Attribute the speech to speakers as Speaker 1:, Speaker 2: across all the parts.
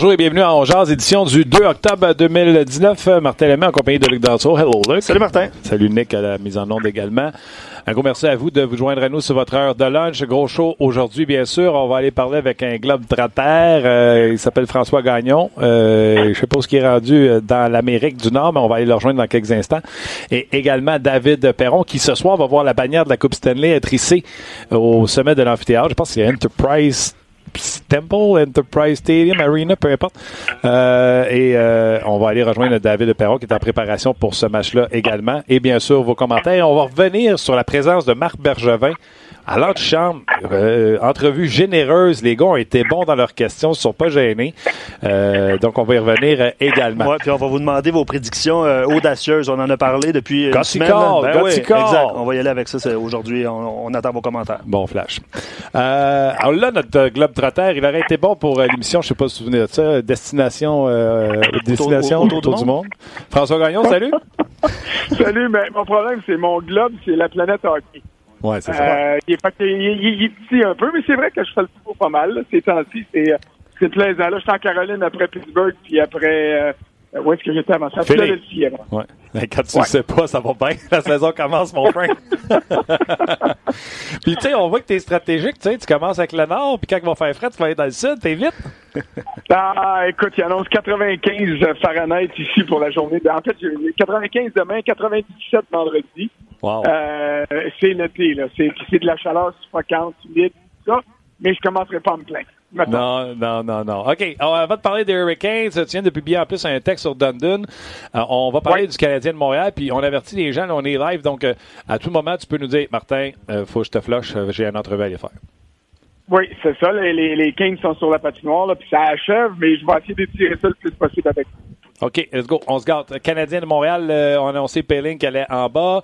Speaker 1: Bonjour et bienvenue à Ongeaz, édition du 2 octobre 2019. Martin Lemay en compagnie de Luc Danseau. Hello, Luc.
Speaker 2: Salut, Martin.
Speaker 1: Salut, Nick, à la mise en onde également. Un gros merci à vous de vous joindre à nous sur votre heure de lunch. Gros show aujourd'hui, bien sûr. On va aller parler avec un globe trotter. Euh, il s'appelle François Gagnon. Euh, je sais pas ce qui est rendu euh, dans l'Amérique du Nord, mais on va aller le rejoindre dans quelques instants. Et également David Perron, qui ce soir va voir la bannière de la Coupe Stanley être hissée au sommet de l'amphithéâtre. Je pense que c'est Enterprise Temple, Enterprise Stadium, Arena, peu importe. Euh, et euh, on va aller rejoindre David Perron qui est en préparation pour ce match-là également. Et bien sûr, vos commentaires. On va revenir sur la présence de Marc Bergevin à l'antichambre, euh, entrevue généreuse. Les gars ont été bons dans leurs questions, ils ne sont pas gênés. Euh, donc, on va y revenir euh, également.
Speaker 2: Ouais, puis on va vous demander vos prédictions euh, audacieuses. On en a parlé depuis une semaine.
Speaker 1: Ben oui, exact.
Speaker 2: On va y aller avec ça aujourd'hui. On, on, attend vos commentaires.
Speaker 1: Bon flash. Euh, alors là, notre Globe Trotter, il aurait été bon pour l'émission, je ne sais pas si vous vous souvenez de ça, Destination, destination autour, autour, du, monde. monde. François Gagnon, salut.
Speaker 3: salut, mais mon problème, c'est mon globe, c'est la planète hockey.
Speaker 1: Ouais, c'est ça.
Speaker 3: Euh, il, est, il, est petit un peu, mais c'est vrai que je fais le tour pas mal. Là, ces temps-ci, c'est, c'est plaisant. Là, je suis en Caroline après Pittsburgh, puis après... Euh, où est-ce que j'étais avant ça? Philadelphie.
Speaker 1: Ouais. Mais quand tu ne ouais. sais pas, ça va bien. La saison commence, mon frère. puis tu sais, on voit que tu es stratégique. Tu sais, tu commences avec le nord, puis quand il va faire frais, tu vas aller dans le sud. T'es vite.
Speaker 3: ah, écoute, il annonce 95 Fahrenheit ici pour la journée. En fait, 95 demain, 97 vendredi.
Speaker 1: Wow.
Speaker 3: Euh, c'est l'été, là. C'est, c'est de la chaleur suffocante, humide, tout ça. Mais je commencerai pas à me plaindre.
Speaker 1: Non, non, non, non. OK. Alors, avant de parler des Hurricanes, tu viens de publier en plus un texte sur Dundon. Euh, on va parler ouais. du Canadien de Montréal, puis on avertit les gens, là, on est live, donc euh, à tout moment, tu peux nous dire, Martin, euh, faut que je te flush, j'ai un entrevue à aller faire.
Speaker 3: Oui, c'est ça. Les, les, les Kings sont sur la patinoire, là, puis ça achève, mais je vais essayer d'étirer ça le plus possible avec
Speaker 1: OK, let's go. On se garde. Canadien de Montréal, euh, on a annoncé Payling qu'elle est en bas.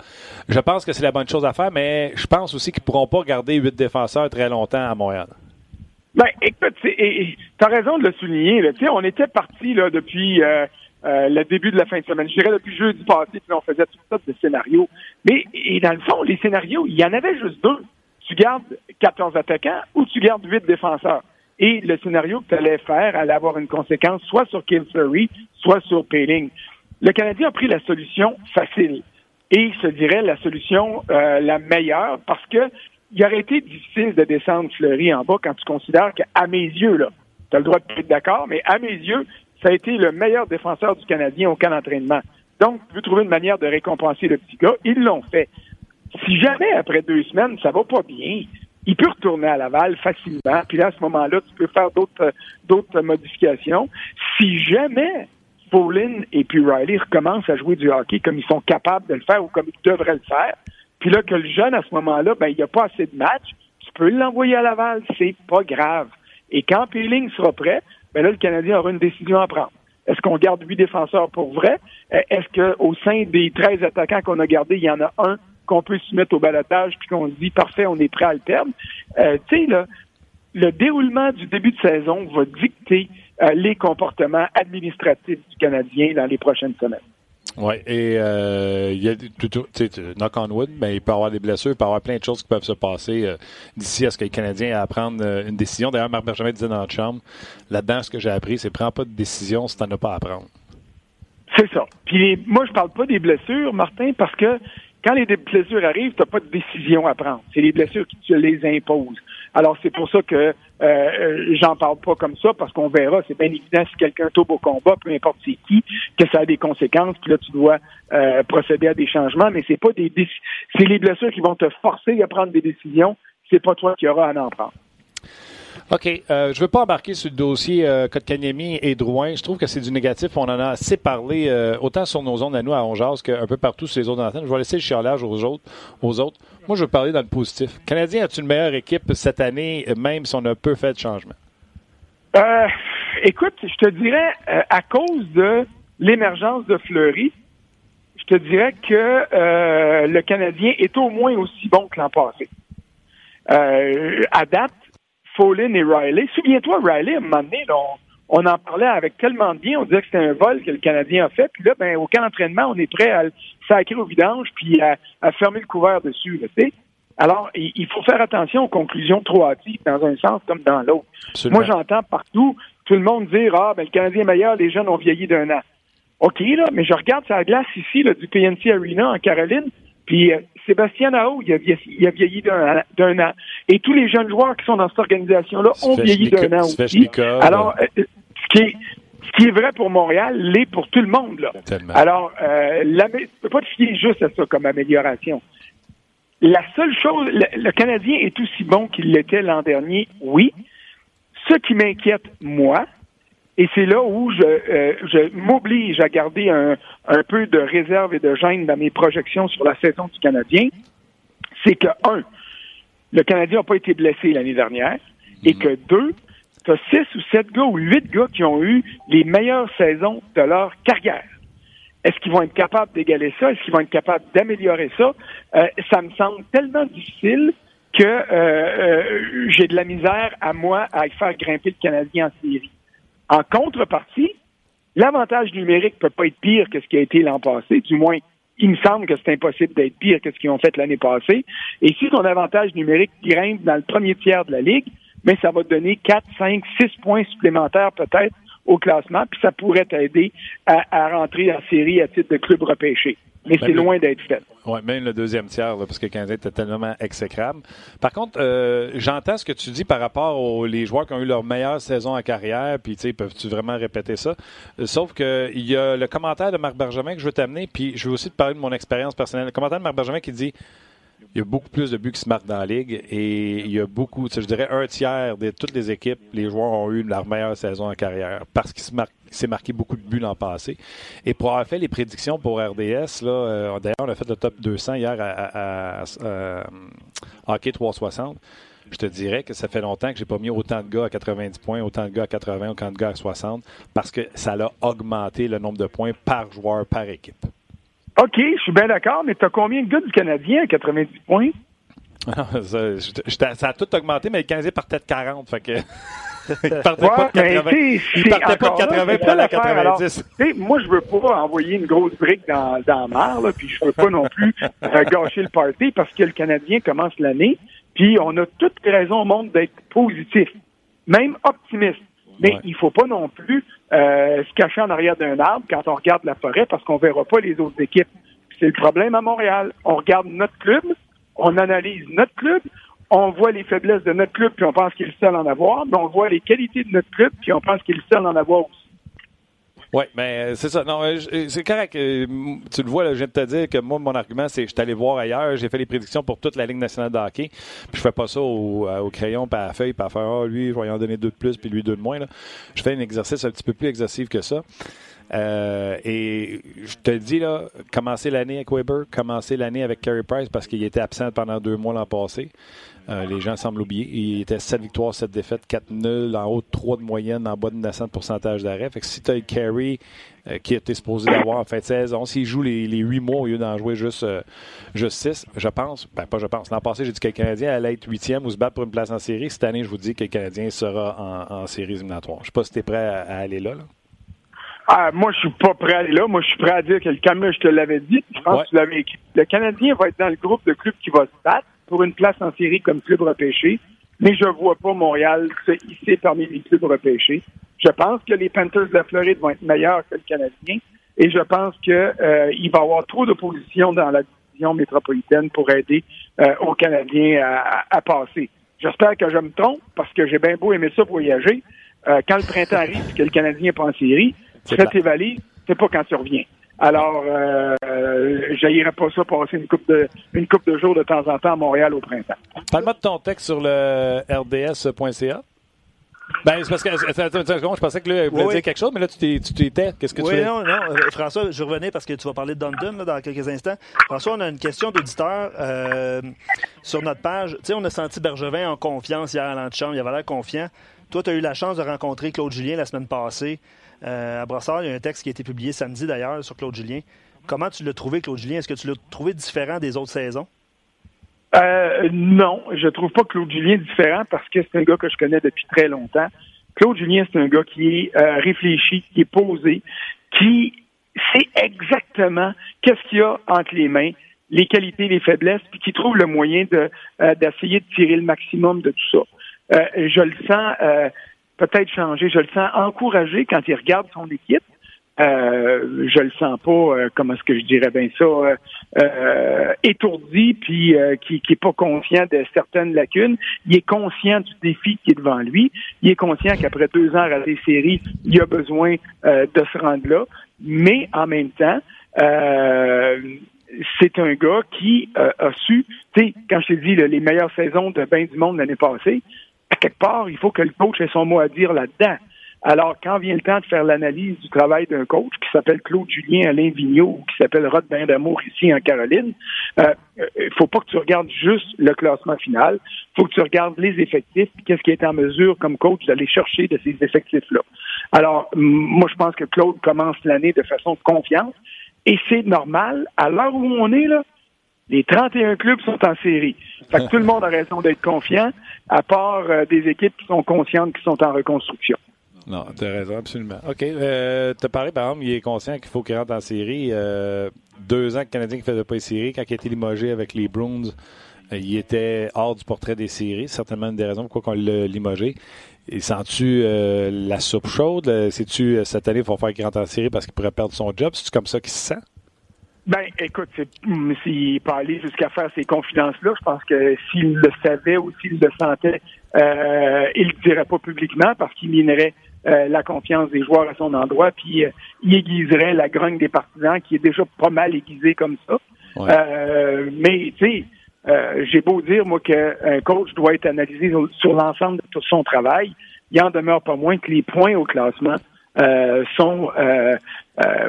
Speaker 1: Je pense que c'est la bonne chose à faire, mais je pense aussi qu'ils ne pourront pas garder huit défenseurs très longtemps à Montréal.
Speaker 3: Ben, écoute, tu as raison de le souligner. Là. On était parti là, depuis euh, euh, le début de la fin de semaine. Je dirais depuis jeudi passé, puis on faisait toutes sortes de scénarios. Mais et dans le fond, les scénarios, il y en avait juste deux. Tu gardes 14 attaquants ou tu gardes huit défenseurs. Et le scénario que tu allais faire allait avoir une conséquence soit sur Kim Fleury, soit sur Payling. Le Canadien a pris la solution facile et je dirais la solution euh, la meilleure parce que il aurait été difficile de descendre Fleury en bas quand tu considères qu'à mes yeux, là, tu as le droit de être d'accord, mais à mes yeux, ça a été le meilleur défenseur du Canadien au camp d'entraînement. Donc, tu veux trouver une manière de récompenser le petit gars? Ils l'ont fait. Si jamais, après deux semaines, ça va pas bien, il peut retourner à Laval facilement. Puis là, à ce moment-là, tu peux faire d'autres d'autres modifications. Si jamais Paulin et puis Riley recommencent à jouer du hockey comme ils sont capables de le faire ou comme ils devraient le faire, puis là que le jeune à ce moment-là, ben il n'y a pas assez de matchs, tu peux l'envoyer à Laval, c'est pas grave. Et quand Peeling sera prêt, ben là le Canadien aura une décision à prendre. Est-ce qu'on garde huit défenseurs pour vrai? Est-ce qu'au sein des 13 attaquants qu'on a gardés, il y en a un qu'on peut se mettre au balotage puis qu'on se dit parfait, on est prêt à le perdre? Euh, tu sais, là, le déroulement du début de saison va dicter euh, les comportements administratifs du Canadien dans les prochaines semaines.
Speaker 1: Oui, et euh, il y a tu sais, knock on wood, mais il peut y avoir des blessures, il peut y avoir plein de choses qui peuvent se passer euh, d'ici à ce que les Canadiens à prendre euh, une décision. D'ailleurs, Marc Benjamin disait dans notre chambre, là-dedans, ce que j'ai appris, c'est prends pas de décision si tu n'en as pas à prendre.
Speaker 3: C'est ça. Puis moi, je parle pas des blessures, Martin, parce que quand les blessures arrivent, tu n'as pas de décision à prendre. C'est les blessures qui te les imposent. Alors, c'est pour ça que euh, j'en parle pas comme ça, parce qu'on verra, c'est bien évident si quelqu'un tombe au combat, peu importe c'est qui, que ça a des conséquences, puis là, tu dois euh, procéder à des changements, mais c'est pas des c'est les blessures qui vont te forcer à prendre des décisions, c'est pas toi qui auras à en prendre.
Speaker 1: OK. Euh, je ne veux pas embarquer sur le dossier euh, Kotkaniemi et Drouin. Je trouve que c'est du négatif. On en a assez parlé, euh, autant sur nos zones à nous, à Ongeas, qu'un peu partout sur les autres antennes. Je vais laisser le chiolage aux autres. Aux autres. Moi, je veux parler dans le positif. Canadien a-t-il une meilleure équipe cette année, même si on a peu fait de changement?
Speaker 3: Euh, écoute, je te dirais, euh, à cause de l'émergence de Fleury, je te dirais que le Canadien est au moins aussi bon que l'an passé. Euh, à date, Follin et Riley. Souviens-toi, Riley, à un moment donné, là, on, on, en parlait avec tellement de bien, on disait que c'était un vol que le Canadien a fait, puis là, ben, au camp d'entraînement, on est prêt à le sacrer au vidange, puis à, à fermer le couvert dessus. Alors, il faut faire attention aux conclusions trop hâtives dans un sens comme dans l'autre. Moi, j'entends partout tout le monde dire Ah, ben le Canadien est meilleur, les jeunes ont vieilli d'un an. OK, là, mais je regarde sa glace ici, là, du PNC Arena en Caroline, puis euh, Sébastien Nao, il a vieilli, d'un an. Et tous les jeunes joueurs qui sont dans cette organisation-là ont vieilli d'un an aussi. Alors, euh, ce qui est ce qui est vrai pour Montréal l'est pour tout le monde. Là. Alors, euh, ne peut pas te fier juste à ça comme amélioration. La seule chose, le, Canadien est aussi bon qu'il l'était l'an dernier, oui. Ce qui m'inquiète, moi, et c'est là où je, euh, je m'oblige à garder un, un, peu de réserve et de gêne dans mes projections sur la saison du Canadien, c'est que, un, le Canadien n'a pas été blessé l'année dernière, et mhm. que, deux, tu as six ou sept gars ou huit gars qui ont eu les meilleures saisons de leur carrière. Est-ce qu'ils vont être capables d'égaler ça? Est-ce qu'ils vont être capables d'améliorer ça? Euh, ça me semble tellement difficile que euh, euh, j'ai de la misère à moi à faire grimper le Canadien en série. En contrepartie, l'avantage numérique peut pas être pire que ce qui a été l'an passé, du moins il me semble que c'est impossible d'être pire que ce qu'ils ont fait l'année passée. Et si ton avantage numérique grimpe dans le premier tiers de la Ligue, mais ça va te donner 4, 5, 6 points supplémentaires peut-être au classement, puis ça pourrait t'aider à, rentrer en série à titre de club repêché. Mais c'est loin d'être fait.
Speaker 1: Oui, même le deuxième tiers, parce que le Canadien était tellement exécrable. Par contre, euh, j'entends ce que tu dis par rapport aux les joueurs qui ont eu leur meilleure saison en carrière, puis tu sais, peuvent-tu vraiment répéter ça? Euh, sauf qu'il y a le commentaire de Marc Bergevin que je veux t'amener, puis je veux aussi te parler de mon expérience personnelle. Le commentaire de Marc Bergevin qui dit il y a beaucoup plus de buts qui se marquent dans la ligue et il y a beaucoup, je dirais un tiers de toutes les équipes, les joueurs ont eu leur meilleure saison en carrière parce qu'il s'est marqué beaucoup de buts l'an passé. Et pour avoir fait les prédictions pour RDS, euh, d'ailleurs, on a fait le top 200 hier à, euh, Hockey 360. Je te dirais que ça fait longtemps que j'ai pas mis autant de gars à 90 points, autant de gars à 80, autant de gars à 60, parce que ça a augmenté le nombre de points par joueur, par équipe.
Speaker 3: OK, je suis bien d'accord, mais tu as combien de gars du Canadien à 90 points?
Speaker 1: ça, a tout augmenté, mais le Canadien partait de 40. Fait que... il partait pas de 80, il partait pas de 80 pour aller à 90.
Speaker 3: moi, je veux pas envoyer une grosse brique dans, dans la mer, puis je veux pas non plus euh, gâcher le party parce que le Canadien commence l'année, puis on a toutes les raisons au monde d'être positif, même optimiste. Mais il faut pas non plus euh, se cacher en arrière d'un arbre quand on regarde la forêt parce qu'on verra pas les autres équipes. C'est le problème à Montréal. On regarde notre club, on analyse notre club, on voit les faiblesses de notre club puis on pense qu'il est seul à en avoir, mais on voit les qualités de notre club puis on pense qu'il est seul à en avoir aussi.
Speaker 1: Oui, mais c'est ça. Non, euh, euh, c'est correct. Euh, tu le vois, je viens de te dire que moi, mon argument, c'est que je suis allé voir ailleurs. J'ai fait les prédictions pour toute la Ligue nationale de hockey. Puis je fais pas ça au, crayon, pas à la feuille, pas à faire Ah, lui, je vais en donner deux de plus, puis lui deux de moins. Je fais un exercice un petit peu plus exhaustif que ça. et je te dis, là, commencer l'année avec Weber, commencer l'année avec Carey Price parce qu'il était absent pendant deux mois l'an passé. Euh, les gens semblent oublier. Il était 7 victoires, 7 défaites, 4 nuls, en haut de 3 de moyenne, en bas de 900 de pourcentage d'arrêt. Fait que si tu as Carey euh, qui était supposé d'avoir en fin de saison, s'il joue les, les 8 mois au lieu d'en jouer juste, euh, juste 6, je pense, ben pas je pense, l'an passé, j'ai dit que le Canadien allait être 8e ou se battre pour une place en série. Cette année, je vous dis que le Canadien sera en, série éliminatoire. Je sais pas si tu es prêt à, aller là.
Speaker 3: Ah, moi, je suis pas prêt à aller là. Moi, je suis prêt à dire que le Canadien, je te l'avais dit. Je pense que tu l'avais écrit. Le Canadien va être dans le groupe de clubs qui va se battre pour une place en série comme club repêché, mais je ne vois pas Montréal se hisser parmi les clubs repêchés. Je pense que les Panthers de la Floride vont être meilleurs que le Canadien et je pense qu'il euh, va y avoir trop d'opposition dans la division métropolitaine pour aider euh, aux Canadiens à, passer. J'espère que je me trompe parce que j'ai bien beau aimer ça voyager. Euh, quand le printemps arrive et que le Canadien n'est pas en série, fais tes valises, c'est pas quand tu reviens. Alors, euh, pas ça passer une coupe de une coupe de jours de temps en temps à Montréal au printemps.
Speaker 1: Parle-moi de ton texte sur le rds.ca. Ben, c'est parce que, je pensais que là, il voulait dire quelque chose, mais là, tu t'étais. Qu'est-ce que tu
Speaker 2: Oui, non, non. Euh, François, je revenais parce que tu vas parler de Dundon dans quelques instants. François, on a une question d'auditeur euh, sur notre page. Tu sais, on a senti Bergevin en confiance hier à l'antichambre. Il avait l'air confiant. Toi, tu as eu la chance de rencontrer Claude Julien la semaine passée. Euh, à Brossard, il y a un texte qui a été publié samedi d'ailleurs sur Claude Julien. Comment tu l'as trouvé, Claude Julien? Est-ce que tu l'as trouvé différent des autres saisons?
Speaker 3: Euh, non, je trouve pas Claude Julien différent parce que c'est un gars que je connais depuis très longtemps. Claude Julien, c'est un gars qui est euh, réfléchi, qui est posé, qui sait exactement qu'est-ce qu'il y a entre les mains, les qualités, les faiblesses, puis qui trouve le moyen de d'essayer de tirer le maximum de tout ça. je le sens peut-être changer. Je le sens encouragé quand il regarde son équipe. Euh, je le sens pas, euh, comment est-ce que je dirais bien ça, euh, euh étourdi, puis qui, qui est pas conscient de certaines lacunes. Il est conscient du défi qui est devant lui. Il est conscient qu'après deux ans à des séries, il a besoin de se rendre là. Mais en même temps, c'est un gars qui a su, tu sais, quand je t'ai dit les meilleures saisons de bain du monde l'année passée, à quelque part, il faut que le coach ait son mot à dire là-dedans. Alors, quand vient le temps de faire l'analyse du travail d'un coach qui s'appelle Claude Julien Alain Vigneault ou qui s'appelle Rod d'Amour ici en Caroline, il euh, ne euh, faut pas que tu regardes juste le classement final. faut que tu regardes les effectifs qu'est-ce qui est en mesure comme coach d'aller chercher de ces effectifs-là. Alors, moi, je pense que Claude commence l'année de façon de confiance et c'est normal. À l'heure où on est, là, les 31 clubs sont en série. Fait que tout le monde a raison d'être confiant, à part euh, des équipes qui sont conscientes qui sont en reconstruction.
Speaker 1: Non, tu as raison, absolument. OK. Euh, tu as parlé, par exemple, il est conscient qu'il faut qu'il rentre en série. Euh, deux ans que le Canadien ne faisait pas les séries. Quand il a été limogé avec les Bruins, euh, il était hors du portrait des séries. Certainement une des raisons pourquoi on l'a limogé. Et sens-tu euh, la soupe chaude? Sais-tu cette année, il faut faire qu'il rentre en série parce qu'il pourrait perdre son job? C'est comme ça qu'il se sent?
Speaker 3: Ben, écoute, hum, s'il aller jusqu'à faire ces confidences-là, je pense que s'il le savait ou s'il le sentait, euh, il le dirait pas publiquement parce qu'il minerait euh, la confiance des joueurs à son endroit, puis euh, il aiguiserait la grogne des partisans qui est déjà pas mal aiguisée comme ça. Euh, mais tu sais, j'ai beau dire moi qu'un coach doit être analysé sur, l'ensemble de tout son travail, il en demeure pas moins que les points au classement sont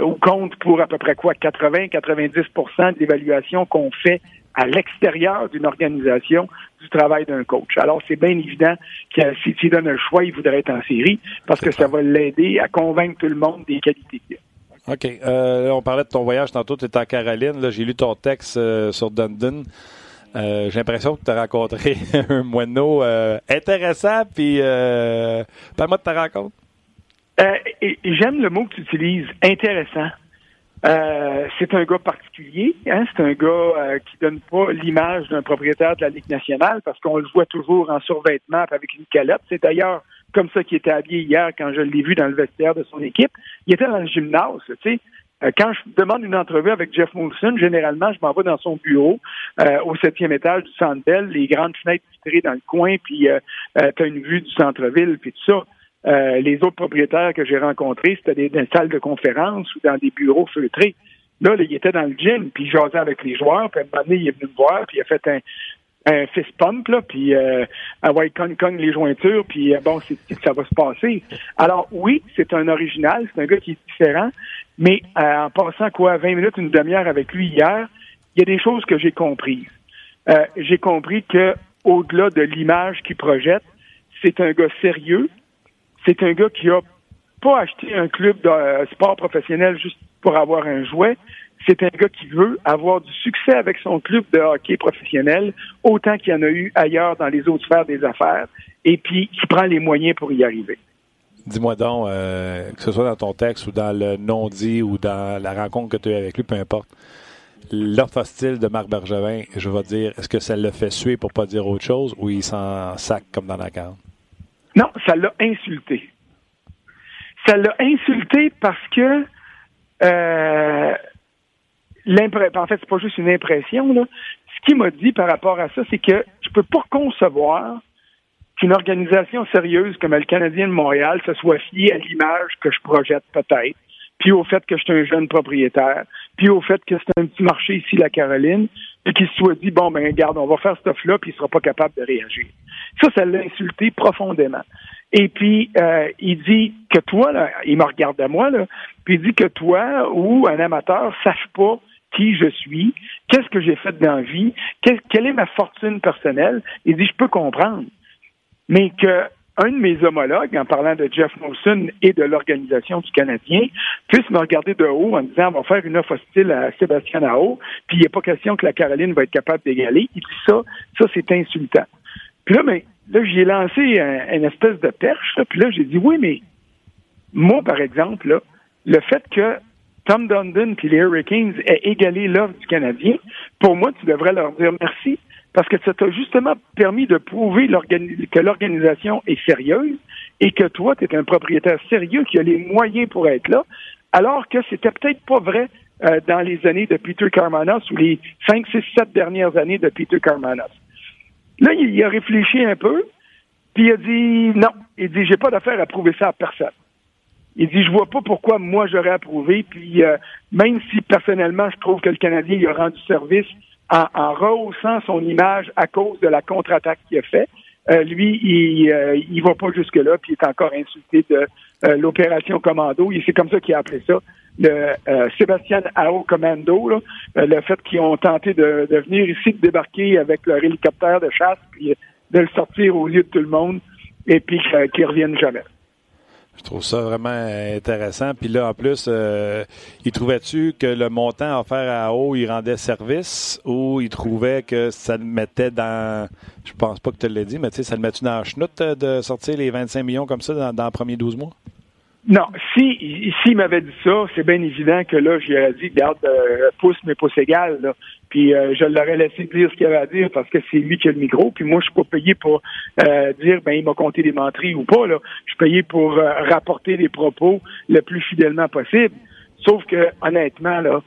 Speaker 3: ou comptent pour à peu près quoi 80-90% de l'évaluation qu'on fait à l'extérieur d'une organisation du travail d'un coach. Alors, c'est bien évident que si tu donnes un choix, il voudrait être en série parce que ça va l'aider à convaincre tout le monde des qualités qu'il a.
Speaker 1: OK. Euh, on parlait de ton voyage tantôt, tu étais en Caroline. Là, j'ai lu ton texte euh, sur Dundon. Euh, j'ai l'impression que tu as rencontré un moineau intéressant. Puis, parle-moi de ta rencontre.
Speaker 3: J'aime le mot que tu utilises, intéressant. Euh, c'est un gars particulier, hein? c'est un gars euh, qui donne pas l'image d'un propriétaire de la Ligue nationale parce qu'on le voit toujours en survêtement avec une calotte. C'est d'ailleurs comme ça qu'il était habillé hier quand je l'ai vu dans le vestiaire de son équipe. Il était dans le gymnase, tu sais. Euh, quand je demande une entrevue avec Jeff Molson, généralement, je m'en vais dans son bureau au septième étage du Centre Bell, les grandes fenêtres vitrées dans le coin, puis tu as une vue du centre-ville, puis tout ça. Euh, les autres propriétaires que j'ai rencontrés, c'était dans des salles de conférence ou dans des bureaux feutrés. Là, il était dans le gym, puis il jasait avec les joueurs, puis à un moment donné, il est venu me voir, puis il a fait un, un fist pump, là, puis euh, ah ouais, cogne, cogne les jointures, puis euh, bon, c'est, ça va se passer. Alors oui, c'est un original, c'est un gars qui est différent, mais euh, en passant quoi, 20 minutes, une demi-heure avec lui hier, il y a des choses que j'ai comprises. j'ai compris que au-delà de l'image qu'il projette, c'est un gars sérieux, c'est un gars qui a pas acheté un club de euh, sport professionnel juste pour avoir un jouet. C'est un gars qui veut avoir du succès avec son club de hockey professionnel, autant qu'il y en a eu ailleurs dans les autres sphères des affaires, et puis qui prend les moyens pour y arriver.
Speaker 1: Dis-moi donc, euh, que ce soit dans ton texte ou dans le non-dit ou dans la rencontre que tu as eu avec lui, peu importe, l'offre hostile de Marc Bergevin, je vais dire, est-ce que ça le fait suer pour pas dire autre chose ou il s'en sac comme dans la carte?
Speaker 3: Non, ça l'a insulté. Ça l'a insulté parce que euh, en fait, c'est pas juste une impression. Ce qu'il m'a dit par rapport à ça, c'est que je peux pas concevoir qu'une organisation sérieuse comme le Canadien de Montréal se soit fiée à l'image que je projette peut-être, puis au fait que je suis un jeune propriétaire, puis au fait que c'est un petit marché ici, la Caroline, puis qu'il se soit dit, bon, ben regarde, on va faire ce stuff-là, puis il sera pas capable de réagir. Ça, ça l'a insulté profondément. Et puis, euh, il dit que toi, là, il me regarde à moi, là, puis il dit que toi ou un amateur sache pas qui je suis, qu'est-ce que j'ai fait dans la vie, quelle est ma fortune personnelle. Il dit, je peux comprendre. Mais que un de mes homologues, en parlant de Jeff Molson et de l'organisation du Canadien, puisse me regarder de haut en disant on va faire une offre hostile à Sébastien Nao, puis il n'est pas question que la Caroline va être capable d'égaler. Il dit ça, ça c'est insultant. Puis là, mais, là, j'ai lancé un, une espèce de perche, puis là, j'ai dit oui, mais moi, par exemple, là, le fait que Tom Dundon puis les Hurricanes aient égalé l'offre du Canadien, pour moi, tu devrais leur dire merci parce que ça t'a justement permis de prouver que l'organisation est sérieuse et que toi, tu es un propriétaire sérieux qui a les moyens pour être là, alors que c'était peut-être pas vrai euh, dans les années de Peter Carmanos ou les 5, 6, 7 dernières années de Peter Carmanos. Là, il, a réfléchi un peu, puis il a dit non. Il dit j'ai pas d'affaire à prouver ça à personne. Il dit je vois pas pourquoi moi j'aurais approuvé. Puis euh, même si personnellement je trouve que le Canadien il a rendu service en, en rehaussant son image à cause de la contre-attaque qu'il a fait, euh, lui, il, euh, va pas jusque-là, puis il est encore insulté de euh, l'opération Commando. C'est comme ça qu'il a appelé ça. Le Sébastien Ao Commando, là, le fait qu'ils ont tenté de, de, venir ici, de débarquer avec leur hélicoptère de chasse, puis de le sortir aux yeux de tout le monde, et puis qu'ils reviennent jamais.
Speaker 1: Je trouve ça vraiment intéressant. Puis là, en plus, euh, il trouvait-tu que le montant offert à haut, il rendait service ou il trouvait que ça le mettait dans. Je pense pas que tu l'aies dit, mais tu sais, ça le mettait dans la chenoute de sortir les 25 millions comme ça dans, dans les premiers 12 mois?
Speaker 3: Non, si s'il m'avait dit ça, c'est bien évident que là, j'aurais dit, garde, euh, pouce, mais pouce égal. Là. Puis euh, je l'aurais laissé dire ce qu'il avait à dire parce que c'est lui qui a le micro. Puis moi, je suis pas payé pour euh, dire ben il m'a compté des menteries ou pas. Là. Je suis payé pour rapporter des propos le plus fidèlement possible. Sauf que, honnêtement, là,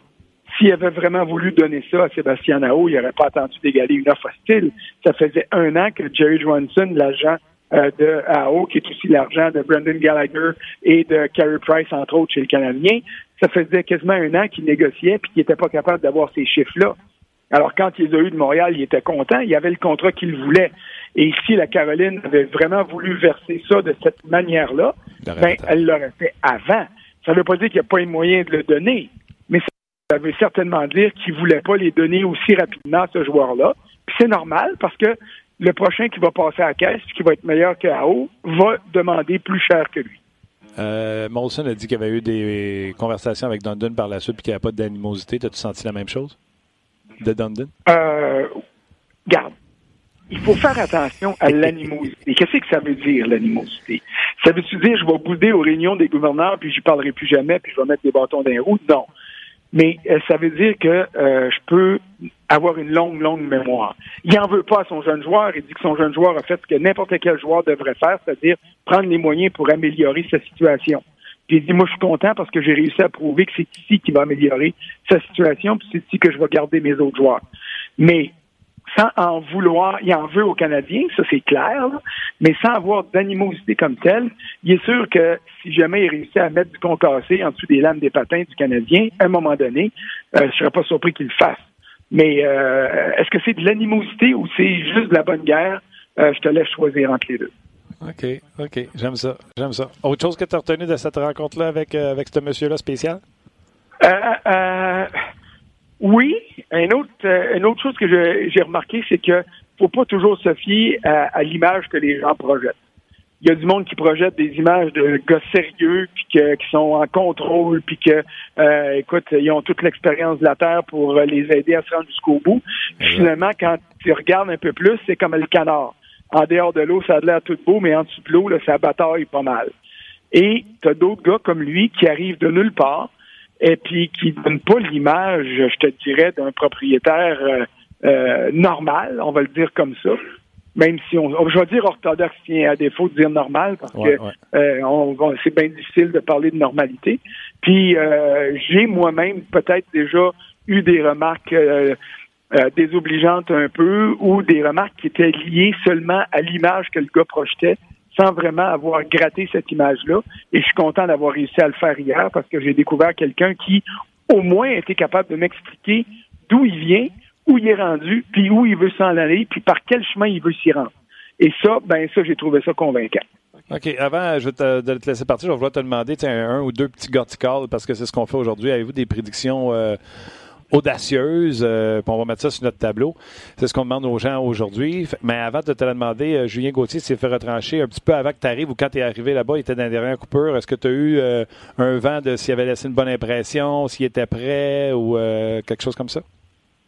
Speaker 3: s'il avait vraiment voulu donner ça à Sébastien Nao, il n'aurait pas attendu d'égaler une offre hostile. Ça faisait un an que Jerry Johnson, l'agent euh, de AO, qui est aussi l'argent de Brendan Gallagher et de Carey Price, entre autres, chez le Canadien. Ça faisait quasiment un an qu'il négociait puis qu'il n'était pas capable d'avoir ces chiffres-là. Alors, quand il les a eu de Montréal, il était content. Il avait le contrat qu'il voulait. Et si la Caroline avait vraiment voulu verser ça de cette manière-là, ben, elle l'aurait fait avant. Ça ne veut pas dire qu'il n'y a pas les moyens de le donner, mais ça veut certainement dire qu'il ne voulait pas les donner aussi rapidement à ce joueur-là. Puis c'est normal parce que le prochain qui va passer à la caisse, qui va être meilleur que AO, va demander plus cher que lui.
Speaker 1: Euh, Molson a dit qu'il y avait eu des conversations avec Dundon par la suite et qu'il n'y avait pas d'animosité. As-tu senti la même chose de Dundon?
Speaker 3: Euh, garde. Il faut faire attention à l'animosité. Qu'est-ce que ça veut dire, l'animosité? Ça veut-tu dire je vais bouder aux réunions des gouverneurs puis j'y parlerai plus jamais puis je vais mettre des bâtons dans les roues? Non mais euh, ça veut dire que euh, je peux avoir une longue, longue mémoire. Il n'en veut pas à son jeune joueur. Il dit que son jeune joueur a fait ce que n'importe quel joueur devrait faire, c'est-à-dire prendre les moyens pour améliorer sa situation. Puis il dit, moi, je suis content parce que j'ai réussi à prouver que c'est ici qui va améliorer sa situation, puis c'est ici que je vais garder mes autres joueurs. Mais sans en vouloir, il en veut aux Canadiens, ça c'est clair, mais sans avoir d'animosité comme telle, il est sûr que si jamais il réussit à mettre du concassé en dessous des lames des patins du Canadien, à un moment donné, euh, je serais pas surpris qu'il le fasse. Mais euh, est-ce que c'est de l'animosité ou c'est juste de la bonne guerre? Euh, je te laisse choisir entre les deux.
Speaker 1: OK, OK. J'aime ça. J'aime ça. Autre chose que tu as retenu de cette rencontre-là avec, avec ce monsieur-là spécial?
Speaker 3: Euh, oui, une autre, euh, une autre chose que j'ai remarqué, c'est que faut pas toujours se fier à, l'image que les gens projettent. Il y a du monde qui projette des images de gars sérieux, puis qui sont en contrôle, puis que, euh, écoute, ils ont toute l'expérience de la Terre pour les aider à se rendre jusqu'au bout. finalement, quand tu regardes un peu plus, c'est comme le canard. En dehors de l'eau, ça a l'air tout beau, mais en dessous de l'eau, ça bataille pas mal. Et tu as d'autres gars comme lui qui arrivent de nulle part, et puis qui donne pas l'image, je te dirais, d'un propriétaire euh, euh, normal, on va le dire comme ça. Même si on, je vais dire orthodoxe, à défaut de dire normal, parce que euh, c'est bien difficile de parler de normalité. Puis j'ai moi-même peut-être déjà eu des remarques désobligeantes un peu ou des remarques qui étaient liées seulement à l'image que le gars projetait sans vraiment avoir gratté cette image-là. Et je suis content d'avoir réussi à le faire hier parce que j'ai découvert quelqu'un qui, au moins, était capable de m'expliquer d'où il vient, où il est rendu, puis où il veut s'en aller, puis par quel chemin il veut s'y rendre. Et ça, ben ça, j'ai trouvé ça convaincant.
Speaker 1: OK. Avant de te laisser partir, je vais vouloir te demander un, un, ou deux petits verticals parce que c'est ce qu'on fait aujourd'hui. Avez-vous des prédictions euh, audacieuse. Euh, on va mettre ça sur notre tableau. C'est ce qu'on demande aux gens aujourd'hui. Mais avant de te la demander, euh, Julien Gauthier s'est fait retrancher un petit peu avant que tu arrives ou quand tu es arrivé là-bas, il était dans les dernières coupures. Est-ce que tu as eu euh, un vent de s'il avait laissé une bonne impression, s'il était prêt ou quelque chose comme ça?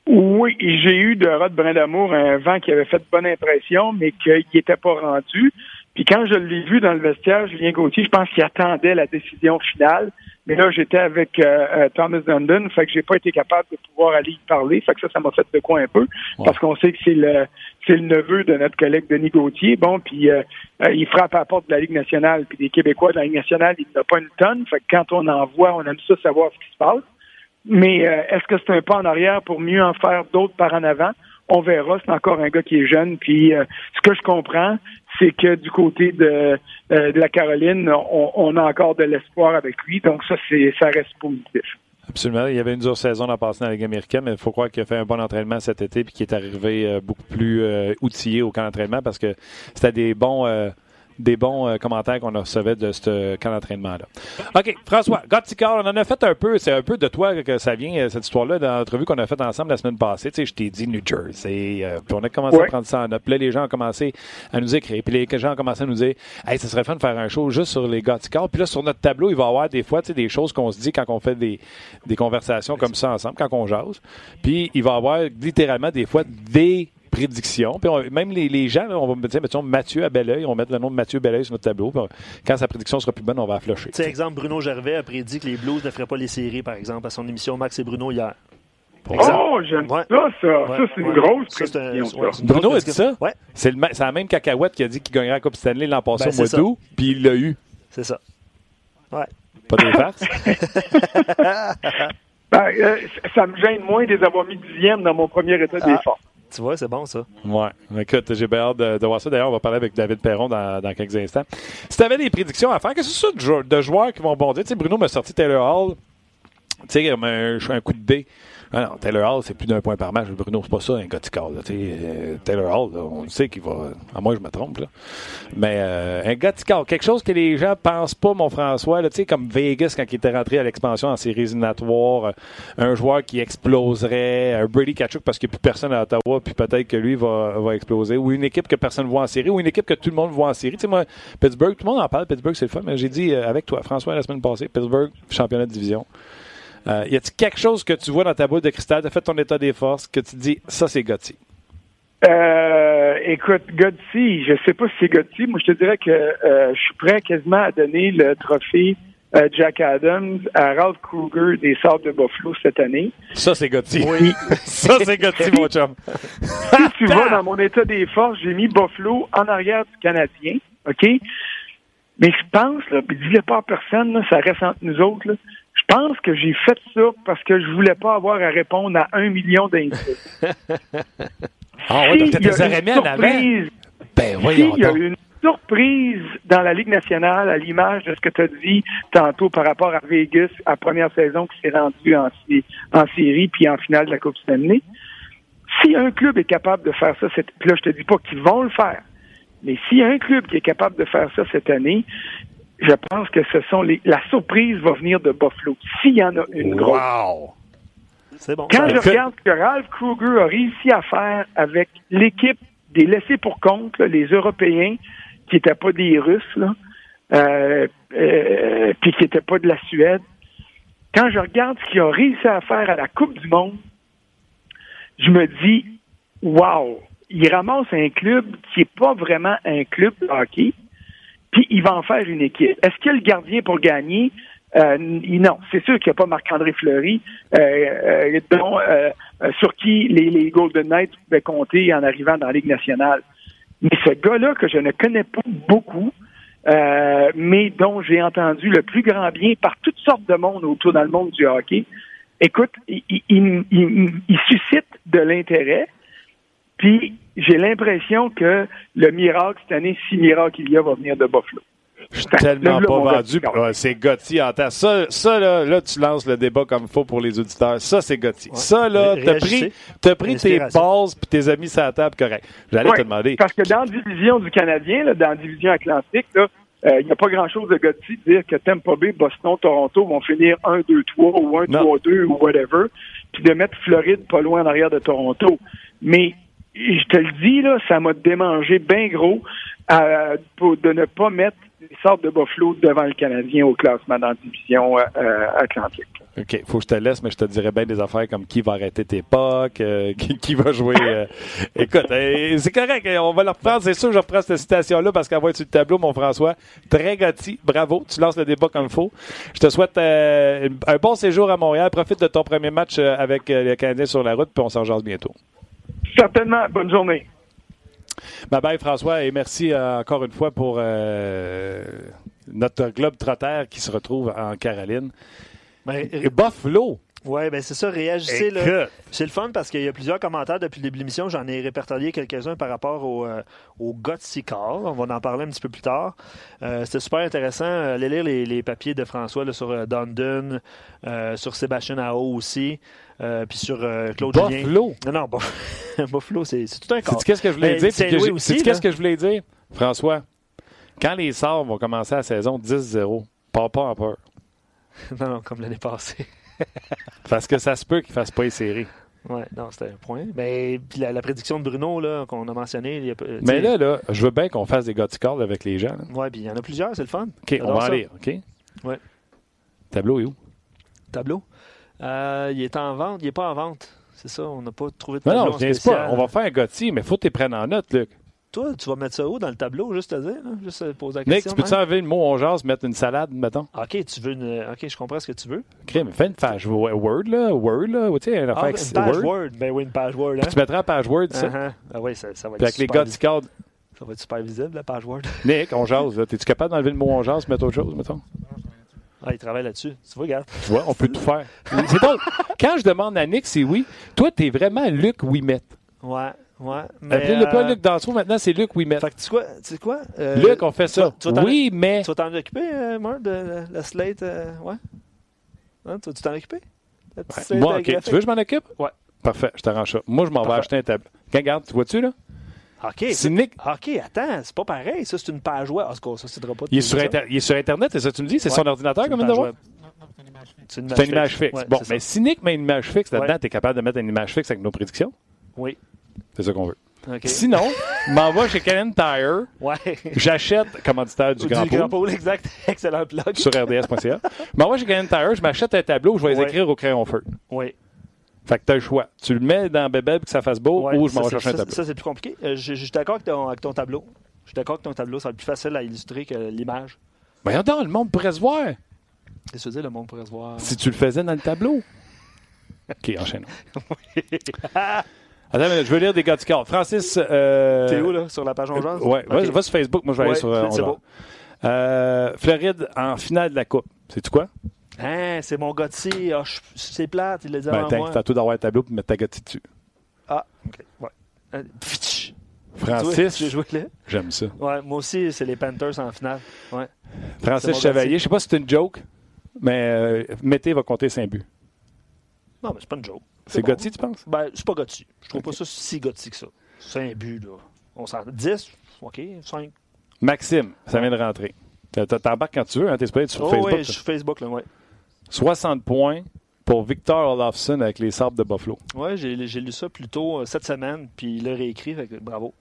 Speaker 3: Oui, j'ai eu de Rod Brindamour un vent qui avait fait bonne impression, mais qu'il n'était pas rendu. Puis quand je l'ai vu dans le vestiaire, Julien Gauthier, je pense qu'il attendait la décision finale. Mais là, j'étais avec euh, euh, Thomas Dundon, fait que j'ai pas été capable de pouvoir aller y parler. Fait que ça, ça m'a fait de quoi un peu. Parce qu'on sait que c'est le c'est le neveu de notre collègue Denis Gauthier. Bon, puis euh, il frappe à la porte de la Ligue nationale, puis des Québécois de la Ligue nationale, il n'a pas une tonne. Fait que quand on en voit, on aime ça savoir ce qui se passe. Mais est-ce que c'est un pas en arrière pour mieux en faire d'autres par en avant? On verra. C'est encore un gars qui est jeune. Puis ce que je comprends, c'est que du côté de, euh, la Caroline, on, a encore de l'espoir avec lui. Donc ça, c'est ça reste positif.
Speaker 1: Absolument. Il y avait une dure saison à passer dans la Ligue américaine, mais il faut croire qu'il a fait un bon entraînement cet été et qu'il est arrivé euh, beaucoup plus euh, outillé au camp d'entraînement parce que c'était des bons des bons euh, commentaires qu'on recevait de ce camp d'entraînement-là. OK, François, Gotticar, on en a fait un peu, c'est un peu de toi que ça vient, euh, cette histoire-là, dans l'entrevue qu'on a faite ensemble la semaine passée. Tu sais, je t'ai dit New Jersey, euh, puis on a commencé à prendre ça en note. Puis là, les gens ont commencé à nous écrire, puis les gens ont commencé à nous dire Hey, ça serait fun de faire un show juste sur les Gotticar. Puis là, sur notre tableau, il va y avoir des fois tu sais, des choses qu'on se dit quand on fait des, des conversations comme ça ensemble, quand on jase. Puis il va y avoir littéralement des fois des prédiction. Puis même les, les gens, on va me dire, mettons, Mathieu à Belleuil, on va mettre le nom de Mathieu Belleuil sur notre tableau. quand sa prédiction sera plus bonne, on va flusher.
Speaker 2: Tu exemple, Bruno Gervais a prédit que les Blues ne feraient pas les séries, par exemple, à son émission Max et Bruno hier.
Speaker 3: Oh, j'aime ça, ça. ça, c'est une grosse prédiction.
Speaker 1: Bruno a dit ça? Ouais. C'est la même cacahuète qui a dit qu'il gagnerait la Coupe Stanley l'an passé ben, au mois d'août, puis il l'a eu.
Speaker 2: C'est ça. Ouais.
Speaker 1: Pas de farces?
Speaker 3: ben, euh, ça me gêne moins de les avoir mis dixième dans mon premier état ah. d'effort.
Speaker 2: Tu vois, c'est bon, ça.
Speaker 1: Ouais. Écoute, j'ai bien hâte de, voir ça. D'ailleurs, on va parler avec David Perron dans, quelques instants. Si tu avais des prédictions à faire, qu'est-ce que c'est ça de, joueurs qui vont bondir? Tu sais, Bruno m'a sorti Taylor Hall. Tu sais, un, un coup de dé. Ah non, Taylor Hall, c'est plus d'un point par match. Bruno, c'est pas ça, un Gothical. Euh, Taylor Hall, on sait qu'il va. À moi, je me trompe. Là. Mais euh, un Gothical, quelque chose que les gens pensent pas, mon François, là, comme Vegas quand il était rentré à l'expansion en séries éliminatoires, euh, un joueur qui exploserait, un Brady Kachuk parce qu'il n'y a plus personne à Ottawa, puis peut-être que lui va, va exploser, ou une équipe que personne ne voit en série, ou une équipe que tout le monde voit en série. Tu moi, Pittsburgh, tout le monde en parle, Pittsburgh, c'est le fun, mais j'ai dit avec toi, François, la semaine passée, Pittsburgh, championnat de division. Euh, y a-t-il quelque chose que tu vois dans ta boule de cristal, tu as fait ton état des forces, que tu dis, ça, c'est Gotti?
Speaker 3: Euh, écoute, Gotti, je sais pas si c'est Gotti. Moi, je te dirais que euh, je suis prêt quasiment à donner le trophée euh, Jack Adams à Ralph Kruger des Sables de Buffalo cette année.
Speaker 1: Ça, c'est Gotti. Oui. ça, c'est Gotti, mon chum.
Speaker 3: si tu vois dans mon état des forces, j'ai mis Buffalo en arrière du Canadien. OK? Mais je pense, là, puis dis-le pas à personne, là, ça reste entre nous autres, là, je pense que j'ai fait ça parce que je voulais pas avoir à répondre à un million d'insultes.
Speaker 1: ah ouais, donc des arrêts en avant. Ben voyons
Speaker 3: Il y a une surprise dans la Ligue nationale à l'image de ce que tu as dit tantôt par rapport à Vegas, à la première saison qui s'est rendue en, en série puis en finale de la Coupe Stanley. Si un club est capable de faire ça, puis là je te dis pas qu'ils vont le faire, mais si un club qui est capable de faire ça cette année, je pense que ce sont les. La surprise va venir de Buffalo. S'il y en a une grosse.
Speaker 1: Wow.
Speaker 3: C'est bon. Quand je regarde ce que Ralph Kruger a réussi à faire avec l'équipe des laissés pour compte, les Européens, qui n'étaient pas des Russes, là, euh, euh, puis qui n'étaient pas de la Suède, quand je regarde ce qu'il a réussi à faire à la Coupe du Monde, je me dis, wow, il ramasse un club qui n'est pas vraiment un club de hockey, puis il va en faire une équipe. Est-ce qu'il y a le gardien pour gagner? Euh, non, c'est sûr qu'il n'y a pas Marc-André Fleury, euh, euh, euh, sur qui les, Golden Knights pouvaient compter en arrivant dans la Ligue nationale. Mais ce gars-là, que je ne connais pas beaucoup, mais dont j'ai entendu le plus grand bien par toutes sortes de monde autour dans le monde du hockey, écoute, il, il, il suscite de l'intérêt. Puis j'ai l'impression que le miracle cette année, si miracle il y a, va venir de Buffalo.
Speaker 1: Je suis tellement pas vendu. c'est Gotti en temps. Ça, ça là, là, tu lances le débat comme faut pour les auditeurs. Ça, c'est Gotti. Ça, là, t'as pris, as pris tes bases puis tes amis sur la table, correct. J'allais te demander.
Speaker 3: Parce que dans la division du Canadien, là, dans la division atlantique, là, il euh, n'y a pas grand-chose de Gotti de dire que Tampa Bay, Boston, Toronto vont finir 1-2-3 ou 1-3-2 ou whatever, puis de mettre Floride pas loin en arrière de Toronto. Mais je te le dis, là, ça m'a démangé bien gros euh, pour, de ne pas mettre les sortes de Buffalo devant le Canadien au classement dans la division euh, euh, atlantique.
Speaker 1: OK, faut que je te laisse, mais je te dirais bien des affaires comme qui va arrêter tes pucks, euh, qui, qui, va jouer. Écoute, c'est correct, on va le reprendre. C'est sûr que je reprends cette citation-là parce qu'elle va être sur le tableau, mon François. Très gâti, bravo, tu lances le débat comme il faut. Je te souhaite un bon séjour à Montréal. Profite de ton premier match avec le Canadien sur la route, puis on s'en jase bientôt.
Speaker 3: Certainement. Bonne journée.
Speaker 1: Bye bye François et merci euh, encore une fois pour euh, notre globe trotter qui se retrouve en Caroline.
Speaker 2: Ben,
Speaker 1: et Buffalo.
Speaker 2: Oui, ben c'est ça, réagissez. C'est le fun parce qu'il y a plusieurs commentaires depuis le début de l'émission. J'en ai répertorié quelques-uns par rapport au, euh, au On va en parler un petit peu plus tard. Euh, C'était super intéressant. Allez lire les, les papiers de François là, sur Dundon, sur Sébastien Ao aussi. Euh, puis sur euh, Claude
Speaker 1: Buffalo.
Speaker 2: Non, non, Buffalo, c'est tout un cas.
Speaker 1: C'est qu'est-ce que je voulais dire? C'est qu'est-ce que je voulais dire? François, quand les Sabres vont commencer la saison 10-0, pas pas en peur.
Speaker 2: non, non, comme l'année passée.
Speaker 1: Parce que ça se peut qu'ils ne fassent pas les séries.
Speaker 2: Oui, non, c'était un point. Mais puis la, prédiction de Bruno là, qu'on a mentionné. Il y a,
Speaker 1: Mais là, là, je veux bien qu'on fasse des calls avec les gens.
Speaker 2: Oui, puis il y en a plusieurs, c'est le fun.
Speaker 1: OK, on va en lire, OK?
Speaker 2: Oui.
Speaker 1: Tableau est où?
Speaker 2: Tableau? Euh, il est en vente. Il n'est pas en vente. C'est ça, on n'a pas trouvé de
Speaker 1: tableau.
Speaker 2: Non, non, je
Speaker 1: pas. On va faire un Gotti, mais il faut que tu prennes en note, Luc.
Speaker 2: Toi, tu vas mettre ça où dans le tableau, juste à dire, juste poser la
Speaker 1: question. Nick, tu peux-tu enlever le mot on jase, mettre une salade, mettons?
Speaker 2: OK, tu veux une... OK, je comprends ce que tu veux.
Speaker 1: OK, mais fais une page Word, là. Word, là. Tu sais, une
Speaker 2: ah, une page Word. Ben oui, une page Word. Hein?
Speaker 1: Tu mettras la page Word, ça.
Speaker 2: Uh-huh. Ah oui, ça, ça va être
Speaker 1: avec les Gotti cards.
Speaker 2: Ça va être super visible, la page Word.
Speaker 1: Nick, on jase, là. T'es-tu capable d'enlever le mot on jase, mettre autre chose, mettons?
Speaker 2: Ah, il travaille là-dessus. Tu vois, regarde.
Speaker 1: Tu vois, on peut tout faire. C'est donc, quand je demande à Nick, c'est oui. Toi, t'es vraiment Luc Wimet.
Speaker 2: Ouais, ouais. Mais
Speaker 1: Appelez-le pas Luc Danseau, maintenant, c'est Luc Wimet.
Speaker 2: Fait que tu sais quoi? Tu sais quoi?
Speaker 1: Euh, Luc, on fait ça. oui, mais.
Speaker 2: Tu vas t'en occuper, euh, Marc, de la slate? Euh, ouais? Hein, tu vas t'en occuper?
Speaker 1: moi, OK. Tu veux que je m'en occupe?
Speaker 2: Ouais.
Speaker 1: Parfait, je t'arrange ça. Moi, je m'en vais acheter un tableau. Regarde, tu vois-tu, là?
Speaker 2: OK.
Speaker 1: C'est Nick.
Speaker 2: OK, attends, c'est pas pareil. Ça, c'est une page web. Cas, ça, c'est pas
Speaker 1: il, est sur il est sur Internet, c'est ça que tu me dis? C'est son ordinateur, comme de voir? C'est une image, une image fixe. bon, mais si Nick met une image fixe là-dedans, tu es capable de mettre une image fixe avec nos prédictions?
Speaker 2: Oui.
Speaker 1: C'est ça qu'on veut. Sinon, m'envoie chez Canon Tire.
Speaker 2: Ouais.
Speaker 1: J'achète commanditaire du, Grand,
Speaker 2: du Grand Pôle. exact. Excellent plug.
Speaker 1: Sur rds.ca. m'envoie chez Canon Tire, je m'achète un tableau, je vais les écrire au crayon feu.
Speaker 2: Oui.
Speaker 1: Fait que tu as le choix. Tu le mets dans Bébé pour que ça fasse beau ou je m'en vais chercher un tableau.
Speaker 2: Ça, c'est plus compliqué. Euh, je, suis d'accord avec, ton tableau. Je suis d'accord avec ton tableau. Ça va être plus facile à illustrer que l'image.
Speaker 1: Mais attends, le monde pourrait se voir.
Speaker 2: Qu'est-ce que tu le monde pourrait se voir?
Speaker 1: Si tu le faisais dans le tableau. OK, enchaînons. Attends, je veux lire des gars corps. Francis. Euh...
Speaker 2: T'es où, là, sur la page On
Speaker 1: euh, Ouais, okay. va, sur Facebook. Moi, je vais aller sur euh,
Speaker 2: C'est beau.
Speaker 1: Euh, Floride en finale de la Coupe. C'est-tu quoi?
Speaker 2: Hein, c'est mon Gotti. Oh, c'est plate, il l'a dit ben, avant moi.
Speaker 1: T'as tout d'avoir un tableau pour mettre ta Gotti dessus.
Speaker 2: Ah, OK. Ouais. Euh,
Speaker 1: Francis?
Speaker 2: J'ai joué là.
Speaker 1: J'aime ça.
Speaker 2: Ouais, moi aussi, c'est les Panthers en finale. Ouais.
Speaker 1: Francis Chevalier, je sais pas si c'est une joke, mais euh, Mété va compter 5 buts.
Speaker 2: Non, mais c'est pas une joke.
Speaker 1: C'est bon. Gotti, tu penses?
Speaker 2: Ben, c'est pas Gotti. Je trouve pas ça si Gotti que ça. 5 buts, là. On s'en... 10, OK, 5.
Speaker 1: Maxime, ça vient de rentrer. T'embarques quand tu veux, hein? T'es sur
Speaker 2: oh,
Speaker 1: Facebook.
Speaker 2: Oui, je suis Facebook, là, ouais.
Speaker 1: 60 points pour Victor Olofsson avec les Sabres de Buffalo.
Speaker 2: Oui, j'ai lu ça plus tôt euh, cette semaine, puis il l'a réécrit, bravo.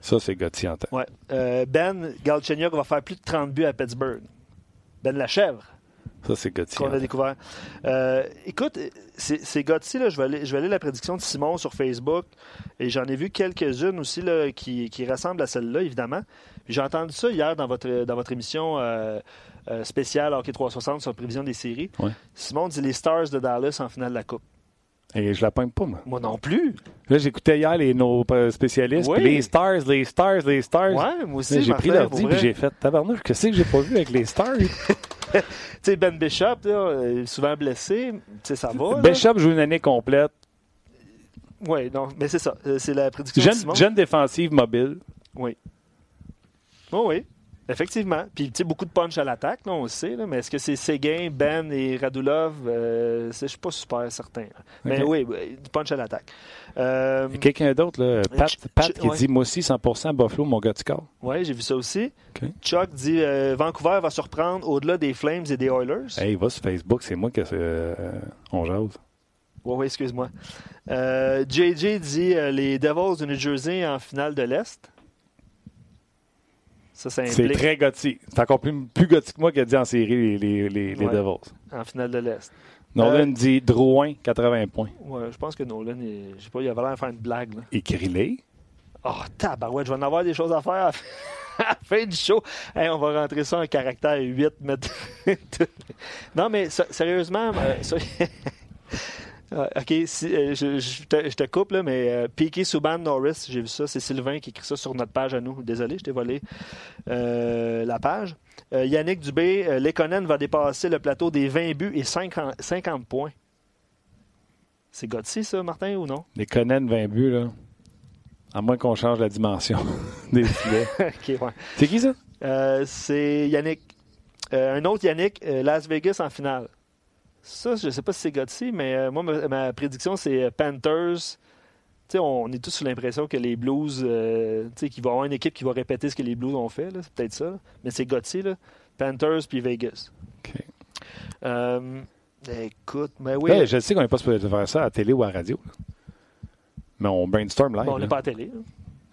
Speaker 1: Ça, c'est Gauthier en tête.
Speaker 2: Ouais. Euh, ben Galchenyuk va faire plus de 30 buts à Pittsburgh. Ben Lachèvre.
Speaker 1: Ça, c'est Gauthier.
Speaker 2: Qu'on a découvert. Euh, écoute, c'est Gauthier, là, je, vais aller, je vais aller la prédiction de Simon sur Facebook, et j'en ai vu quelques-unes aussi là, qui, qui ressemblent à celle-là, évidemment. J'ai entendu ça hier dans votre, dans votre émission euh, spécial Hockey 360 sur prévision des séries. Simon dit les Stars de Dallas en finale de la Coupe.
Speaker 1: Et je la pogne pas, moi.
Speaker 2: Moi non plus.
Speaker 1: Là, j'écoutais hier les, nos euh, spécialistes. Les Stars, les Stars, les Stars.
Speaker 2: Ouais, moi aussi.
Speaker 1: J'ai pris leur dit et j'ai fait tabarnouche. Qu'est-ce que j'ai pas vu avec les Stars?
Speaker 2: tu sais, Ben Bishop, là, souvent blessé. Tu sais, ça va.
Speaker 1: Bishop joue une année complète.
Speaker 2: Oui, non, mais c'est ça. Euh, c'est la prédiction
Speaker 1: jeune,
Speaker 2: de Simon.
Speaker 1: Jeune défensive mobile.
Speaker 2: Oui. Oh, oui. Effectivement. Puis, tu sais, beaucoup de punch à l'attaque, on le sait, là, mais est-ce que c'est Séguin, Ben et Radulov? Euh, je ne suis pas super certain. Mais oui, du punch à l'attaque.
Speaker 1: Euh, Quelqu'un d'autre, là, Pat, Pat qui dit Moi aussi, 100% Buffalo, mon gars du
Speaker 2: Oui, j'ai vu ça aussi. Chuck dit euh, Vancouver va surprendre au-delà des Flames et des Oilers.
Speaker 1: Hey, va sur Facebook, c'est moi qui on jase.
Speaker 2: Oui, oui, excuse-moi. JJ dit les Devils de New Jersey en finale de l'Est.
Speaker 1: C'est très gothique. C'est encore plus, plus gothique que moi qui a dit en série les, les, les, les
Speaker 2: Ouais.
Speaker 1: Devils.
Speaker 2: en finale de l'Est.
Speaker 1: Nolan
Speaker 2: Euh,
Speaker 1: dit Drouin, 80 points.
Speaker 2: Ouais, je pense que Nolan, il, je sais pas, il avait l'air de faire une blague. Là.
Speaker 1: Écris-les.
Speaker 2: Oh, tabarouette, je vais en avoir des choses à faire à la fin- du show. Hey, on va rentrer ça en caractère 8. Mettre... non, mais sérieusement, euh, ça- Euh, OK, si, euh, je, je te, je te coupe, là, mais euh, Piqué Souban Norris, j'ai vu ça. C'est Sylvain qui écrit ça sur notre page à nous. Désolé, je t'ai volé euh, la page. Euh, Yannick Dubé, Lekonen va dépasser le plateau des 20 buts et 50, 50 points. C'est Gauthier, ça, Martin, ou non?
Speaker 1: Les Conan 20 buts, là. À moins qu'on change la dimension des filets.
Speaker 2: Ouais.
Speaker 1: C'est qui ça?
Speaker 2: C'est Yannick. Un autre Yannick, Las Vegas en finale. Ça, je ne sais pas si c'est Gauthier, mais euh, moi, ma, ma prédiction, c'est euh, Panthers. Tu sais, on est tous sous l'impression que les Blues, euh, tu sais, qu'il va y avoir une équipe qui va répéter ce que les Blues ont fait. là. C'est peut-être ça. Mais c'est Gauthier, là. Panthers puis Vegas.
Speaker 1: OK.
Speaker 2: Euh, écoute, mais oui.
Speaker 1: Hey, je sais qu'on n'est pas supposé faire ça à la télé ou à la radio. là. Mais on brainstorm live
Speaker 2: bon, on n'est pas à télé.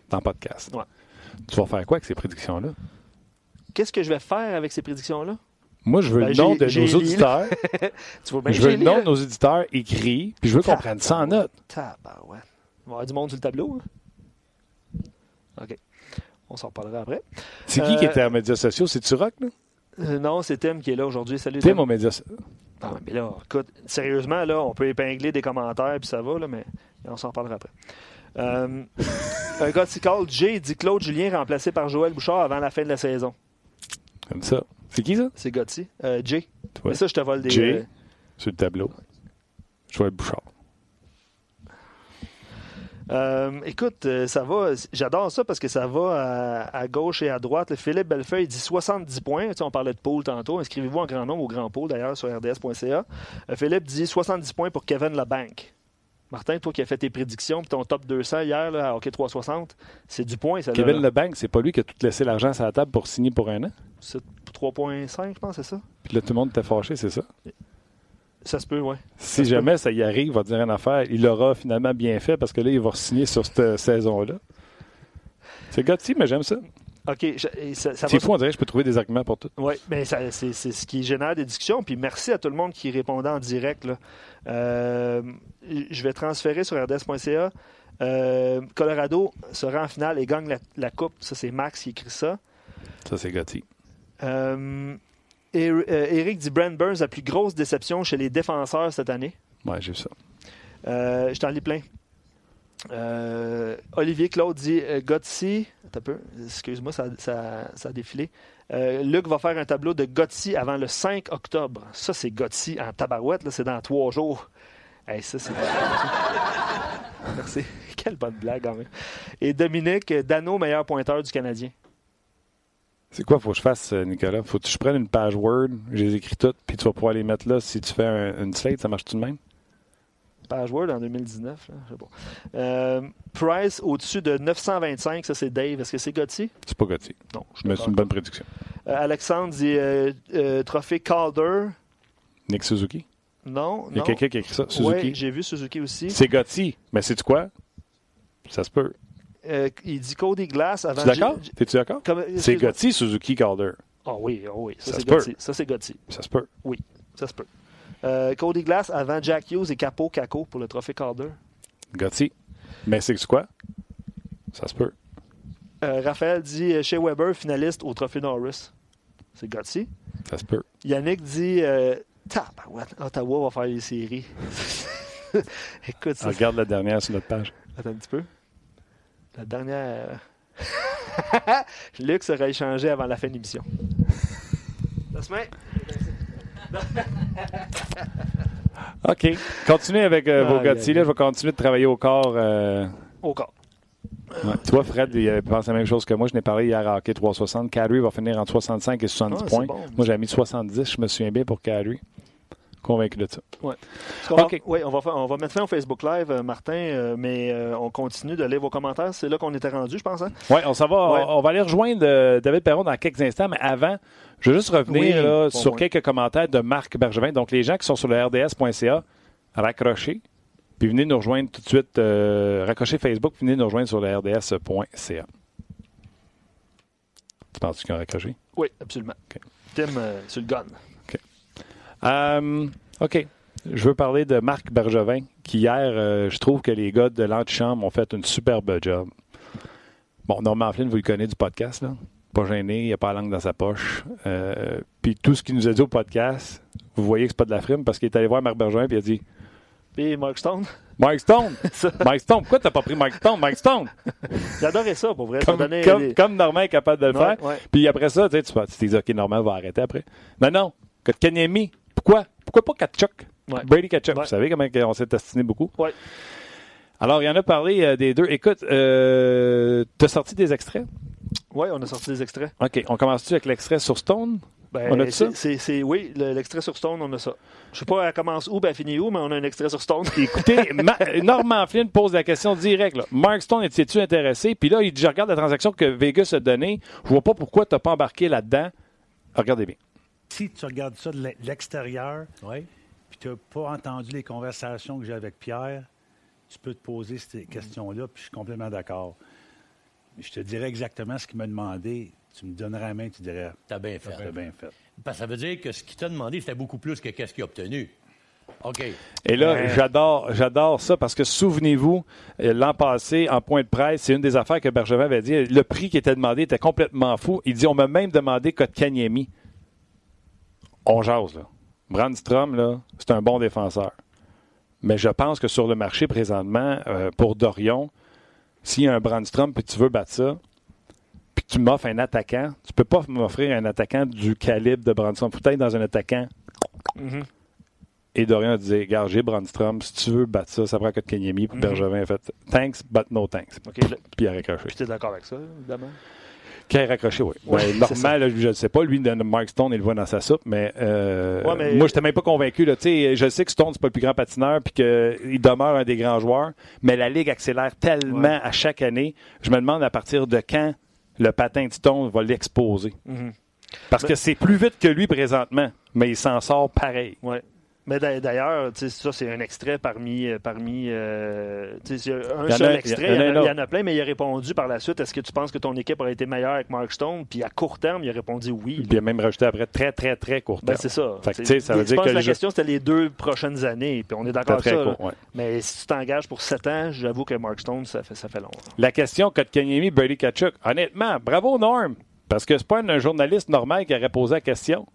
Speaker 1: dans le podcast.
Speaker 2: Ouais.
Speaker 1: Tu vas faire quoi avec ces prédictions-là?
Speaker 2: Qu'est-ce que je vais faire avec ces prédictions-là?
Speaker 1: Moi, je veux
Speaker 2: Ben,
Speaker 1: le nom de nos auditeurs.
Speaker 2: Tu vois bien
Speaker 1: je veux le nom de nos auditeurs écrit, puis je veux qu'on prenne ça en note.
Speaker 2: Tabarouette. Il va y avoir du monde sur le tableau. hein? OK. On s'en reparlera après.
Speaker 1: C'est qui qui
Speaker 2: Euh,
Speaker 1: était aux médias sociaux? C'est-tu Rock, là?
Speaker 2: Euh, non, c'est Tim qui est là aujourd'hui. Salut,
Speaker 1: Tim
Speaker 2: Tim.
Speaker 1: aux médias sociaux.
Speaker 2: Ah, mais là, écoute, sérieusement, là, on peut épingler des commentaires, puis ça va, là, mais on s'en reparlera après. Euh, un gars qui call Jay dit Claude Julien remplacé par Joël Bouchard avant la fin de la saison.
Speaker 1: Comme ça. C'est qui ça?
Speaker 2: C'est Gotti. Euh, Jay. Mais ça, je te vole des.
Speaker 1: Jay.
Speaker 2: euh,
Speaker 1: sur le tableau. Joël Bouchard.
Speaker 2: Euh, écoute, euh, ça va. J'adore ça parce que ça va à, à gauche et à droite. Le Philippe Bellefeuille dit 70 points. Tu sais, on parlait de pool tantôt. Inscrivez-vous en grand nombre au grand pool d'ailleurs sur rds.ca. Euh, Philippe dit 70 points pour Kevin Labanque. Martin, toi qui as fait tes prédictions, puis ton top 200 hier là, à Hockey 360, c'est du point. Ça,
Speaker 1: Kevin. Lebanc, c'est pas lui qui a tout laissé l'argent sur la table pour signer pour un an?
Speaker 2: C'est 3.5, je pense, c'est ça?
Speaker 1: Puis là, tout le monde était fâché, c'est ça?
Speaker 2: Ça se peut, oui.
Speaker 1: Si jamais ça y arrive, il va dire une affaire, il l'aura finalement bien fait parce que là, il va signer sur cette saison-là. C'est Gotti, mais j'aime ça.
Speaker 2: OK. je- et ça, ça
Speaker 1: C'est fou, on dirait que je peux trouver des arguments pour tout.
Speaker 2: Oui, mais c'est ce qui génère des discussions. Puis merci à tout le monde qui répondait en direct. là. Euh, je vais transférer sur rds.ca. Euh, Colorado sera en finale et gagne la, la coupe. Ça, c'est Max qui écrit ça.
Speaker 1: Ça, c'est Gotti.
Speaker 2: Euh, euh, Eric dit Brent Burns, la plus grosse déception chez les défenseurs cette année.
Speaker 1: Ouais, j'ai vu ça.
Speaker 2: Euh, je t'en lis plein. Euh, Olivier Claude dit euh, Gotsi. Excuse-moi, ça, ça- ça a défilé. Luc va faire un tableau de Gotsi avant le 5 octobre. Ça, c'est Gotsi en tabarouette. là, C'est dans trois jours. Hey, ça, c'est. Merci. Quelle bonne blague, quand même. Et Dominique, Dano, meilleur pointeur du Canadien.
Speaker 1: C'est quoi, faut que je fasse, euh, Nicolas? Faut que je prenne une page Word, je les écris toutes, puis tu vas pouvoir les mettre là. Si tu fais un- une slate, ça marche tout de même?
Speaker 2: Page Word en 2019. là, pas. Euh, Price au-dessus de 925, ça c'est Dave. Est-ce que c'est Gotsi?
Speaker 1: C'est pas Gotti.
Speaker 2: Non. je suis
Speaker 1: Mais c'est
Speaker 2: d'accord.
Speaker 1: une bonne prédiction.
Speaker 2: Euh, Alexandre dit euh, trophée Calder.
Speaker 1: Nick Suzuki?
Speaker 2: Non,
Speaker 1: Il y a quelqu'un qui a écrit ça.
Speaker 2: Ouais,
Speaker 1: Suzuki?
Speaker 2: j'ai vu Suzuki aussi.
Speaker 1: c'est Gotti. Mais c'est quoi? Ça se peut.
Speaker 2: Euh, il dit Cody Glass avant.
Speaker 1: Tu es d'accord? T'es-tu d'accord?
Speaker 2: Comme-
Speaker 1: C'est. Gotti, Suzuki, Calder.
Speaker 2: Ah oui, ah oui. Ça,
Speaker 1: Ça
Speaker 2: c'est. Gotti. Ça, c'est Gotti.
Speaker 1: Ça se peut.
Speaker 2: Ça se peut. Euh, Cody Glass avant Jack Hughes et Capo Caco pour le trophée Calder.
Speaker 1: Gotti. Mais c'est quoi? Ça se peut.
Speaker 2: Euh, Raphaël dit euh, chez Weber, finaliste au trophée Norris. C'est Gotti.
Speaker 1: Ça se peut.
Speaker 2: Yannick dit euh, Ottawa va faire les séries. Écoute, ça,
Speaker 1: Regarde la dernière sur notre page.
Speaker 2: Attends un petit peu. La dernière. Luc sera échangé avant la fin de l'émission. La semaine?
Speaker 1: OK. Continuez avec euh, vos Gotti.
Speaker 2: aïe,
Speaker 1: Là, je vais continuer de travailler au corps. euh,
Speaker 2: Au corps.
Speaker 1: ouais. Vois, Fred, il euh, pense la même chose que moi. Je n'ai parlé hier à hockey 360. Kadri va finir entre 65 et 70
Speaker 2: Ah,
Speaker 1: points.
Speaker 2: bon.
Speaker 1: Moi, j'ai mis 70. Je me souviens bien pour Kadri. Convaincu de ça.
Speaker 2: Va-
Speaker 1: OK.
Speaker 2: oui, on va, faire- on va mettre fin au Facebook Live, euh, Martin, euh, mais euh, on continue de lire vos commentaires. C'est là qu'on était rendu, je pense. Hein?
Speaker 1: Oui, on s'en va.
Speaker 2: Ouais.
Speaker 1: On, on va aller rejoindre David Perron dans quelques instants, mais avant, je veux juste revenir
Speaker 2: Oui,
Speaker 1: là,
Speaker 2: bon
Speaker 1: sur quelques commentaires de Marc Bergevin. Donc, les gens qui sont sur le RDS.ca, raccrochez, puis venez nous rejoindre tout de suite. Raccrochez Facebook, puis venez nous rejoindre sur le RDS.ca. Tu penses qu'ils ont raccroché?
Speaker 2: Oui, absolument. Tim, sur le gun.
Speaker 1: OK. Euh, OK. Je veux parler de Marc Bergevin, qui hier, euh, je trouve que les gars de l'antichambre ont fait une superbe job. Bon, Norman Flynn, vous le connaissez du podcast, là. Pas gêné, il n'a pas la langue dans sa poche. Euh, puis tout ce qu'il nous a dit au podcast, vous voyez que c'est pas de la frime parce qu'il est allé voir Marc Bergevin et il a dit
Speaker 2: Puis Mark Stone,
Speaker 1: Mike Stone! Mike Stone, pourquoi t'as pas pris Mike Stone? Mike Stone!
Speaker 2: j'adorais ça pour vrai.
Speaker 1: Comme, comme,
Speaker 2: des-
Speaker 1: comme Normand est capable de le
Speaker 2: Ouais,
Speaker 1: faire.
Speaker 2: ouais.
Speaker 1: Puis après ça, tu sais, tu t'es dit, OK, Normand va arrêter après. Non, non. Kotkaniemi, pourquoi? Pourquoi pas Kachuk?
Speaker 2: Ouais.
Speaker 1: Brady Kachuk.
Speaker 2: Ouais.
Speaker 1: Vous savez comment on s'est estiné beaucoup?
Speaker 2: Ouais.
Speaker 1: Alors, il y en a parlé euh, des deux. Écoute, euh, t'as sorti des extraits?
Speaker 2: Ouais, on a sorti des extraits.
Speaker 1: OK. On commence-tu avec l'extrait sur Stone?
Speaker 2: Ben,
Speaker 1: On a ça?
Speaker 2: oui, le- l'extrait sur Stone, on a ça. Je sais pas, elle commence où, ben elle finit où, mais on a un extrait sur Stone.
Speaker 1: Écoutez, Ma- Norman Flynn pose la question directe. Mark Stone, es-tu intéressé? Puis là, il dit, je regarde la transaction que Vegas a donnée. Je vois pas pourquoi tu n'as pas embarqué là-dedans. Regardez bien.
Speaker 4: Si tu regardes ça de l'e- de l'extérieur,
Speaker 5: Oui.
Speaker 4: puis tu n'as pas entendu les conversations que j'ai avec Pierre, tu peux te poser ces questions-là, puis je suis complètement d'accord. Mais Je te dirais exactement ce qu'il m'a demandé. Tu me donnerais la main, tu dirais,
Speaker 5: T'as bien fait.
Speaker 4: t'as bien fait.
Speaker 5: Parce que ça veut dire que ce qu'il t'a demandé, c'était beaucoup plus que qu'est-ce qu'il a obtenu. OK.
Speaker 1: Et là,
Speaker 2: Ouais.
Speaker 1: j'adore, j'adore ça parce que souvenez-vous, euh, l'an passé, en point de presse, c'est une des affaires que Bergevin avait dit. Le prix qui était demandé était complètement fou. Il dit, on m'a même demandé Kotkaniemi. On jase, là. Brandstrom, là, c'est un bon défenseur. Mais je pense que sur le marché présentement, euh, pour Dorion, s'il y a un Brandstrom puis tu veux battre ça, puis que tu m'offres un attaquant, tu peux pas m'offrir un attaquant du calibre de Brandstrom. Faut être dans un attaquant
Speaker 2: Mhm.
Speaker 1: et Dorian disait, regarde, j'ai Brandstrom, si tu veux battre ça, ça prend que Kenyemi. Puis
Speaker 2: Mhm.
Speaker 1: Bergevin a fait, thanks, but no thanks.
Speaker 2: OK, là,
Speaker 1: Puis il a raccroché.
Speaker 2: puis t'es d'accord avec ça, évidemment?
Speaker 1: Qui raccroché, oui.
Speaker 2: Ouais,
Speaker 1: normal, là, je ne sais pas. Lui, Mark Stone, il le voit dans sa soupe, mais, euh,
Speaker 2: Ouais, mais-
Speaker 1: moi, je n'étais même pas convaincu. Là. Tu sais, Je sais que Stone, c'est pas le plus grand patineur puis qu'il demeure un des grands joueurs, mais la Ligue accélère tellement
Speaker 2: Ouais.
Speaker 1: à chaque année. Je me demande à partir de quand le patin de Stone va l'exposer.
Speaker 2: Mhm.
Speaker 1: Parce que c'est plus vite que lui présentement, mais il s'en sort pareil.
Speaker 2: Ouais. Mais d'a- d'ailleurs, ça, c'est un extrait parmi. euh, parmi euh, un seul extrait.
Speaker 1: il y en a
Speaker 2: plein, mais il a répondu par la suite est-ce que tu penses que ton équipe aurait été meilleure avec Mark Stone? Puis à court terme, il a répondu oui.
Speaker 1: Puis il a même rajouté après très, très, très court
Speaker 2: Ben,
Speaker 1: terme.
Speaker 2: c'est ça.
Speaker 1: Fait que, ça veut
Speaker 2: je
Speaker 1: dire
Speaker 2: pense
Speaker 1: que
Speaker 2: la
Speaker 1: jeu-
Speaker 2: question, c'était les deux prochaines années. Puis on est d'accord avec ça.
Speaker 1: court, ouais.
Speaker 2: Mais si tu t'engages pour 7 ans, j'avoue que Mark Stone, ça fait, ça fait long.
Speaker 1: La question Kotkaniemi, Brady Kachuk, honnêtement, bravo Norm. Parce que c'est pas un journaliste normal qui aurait posé la question.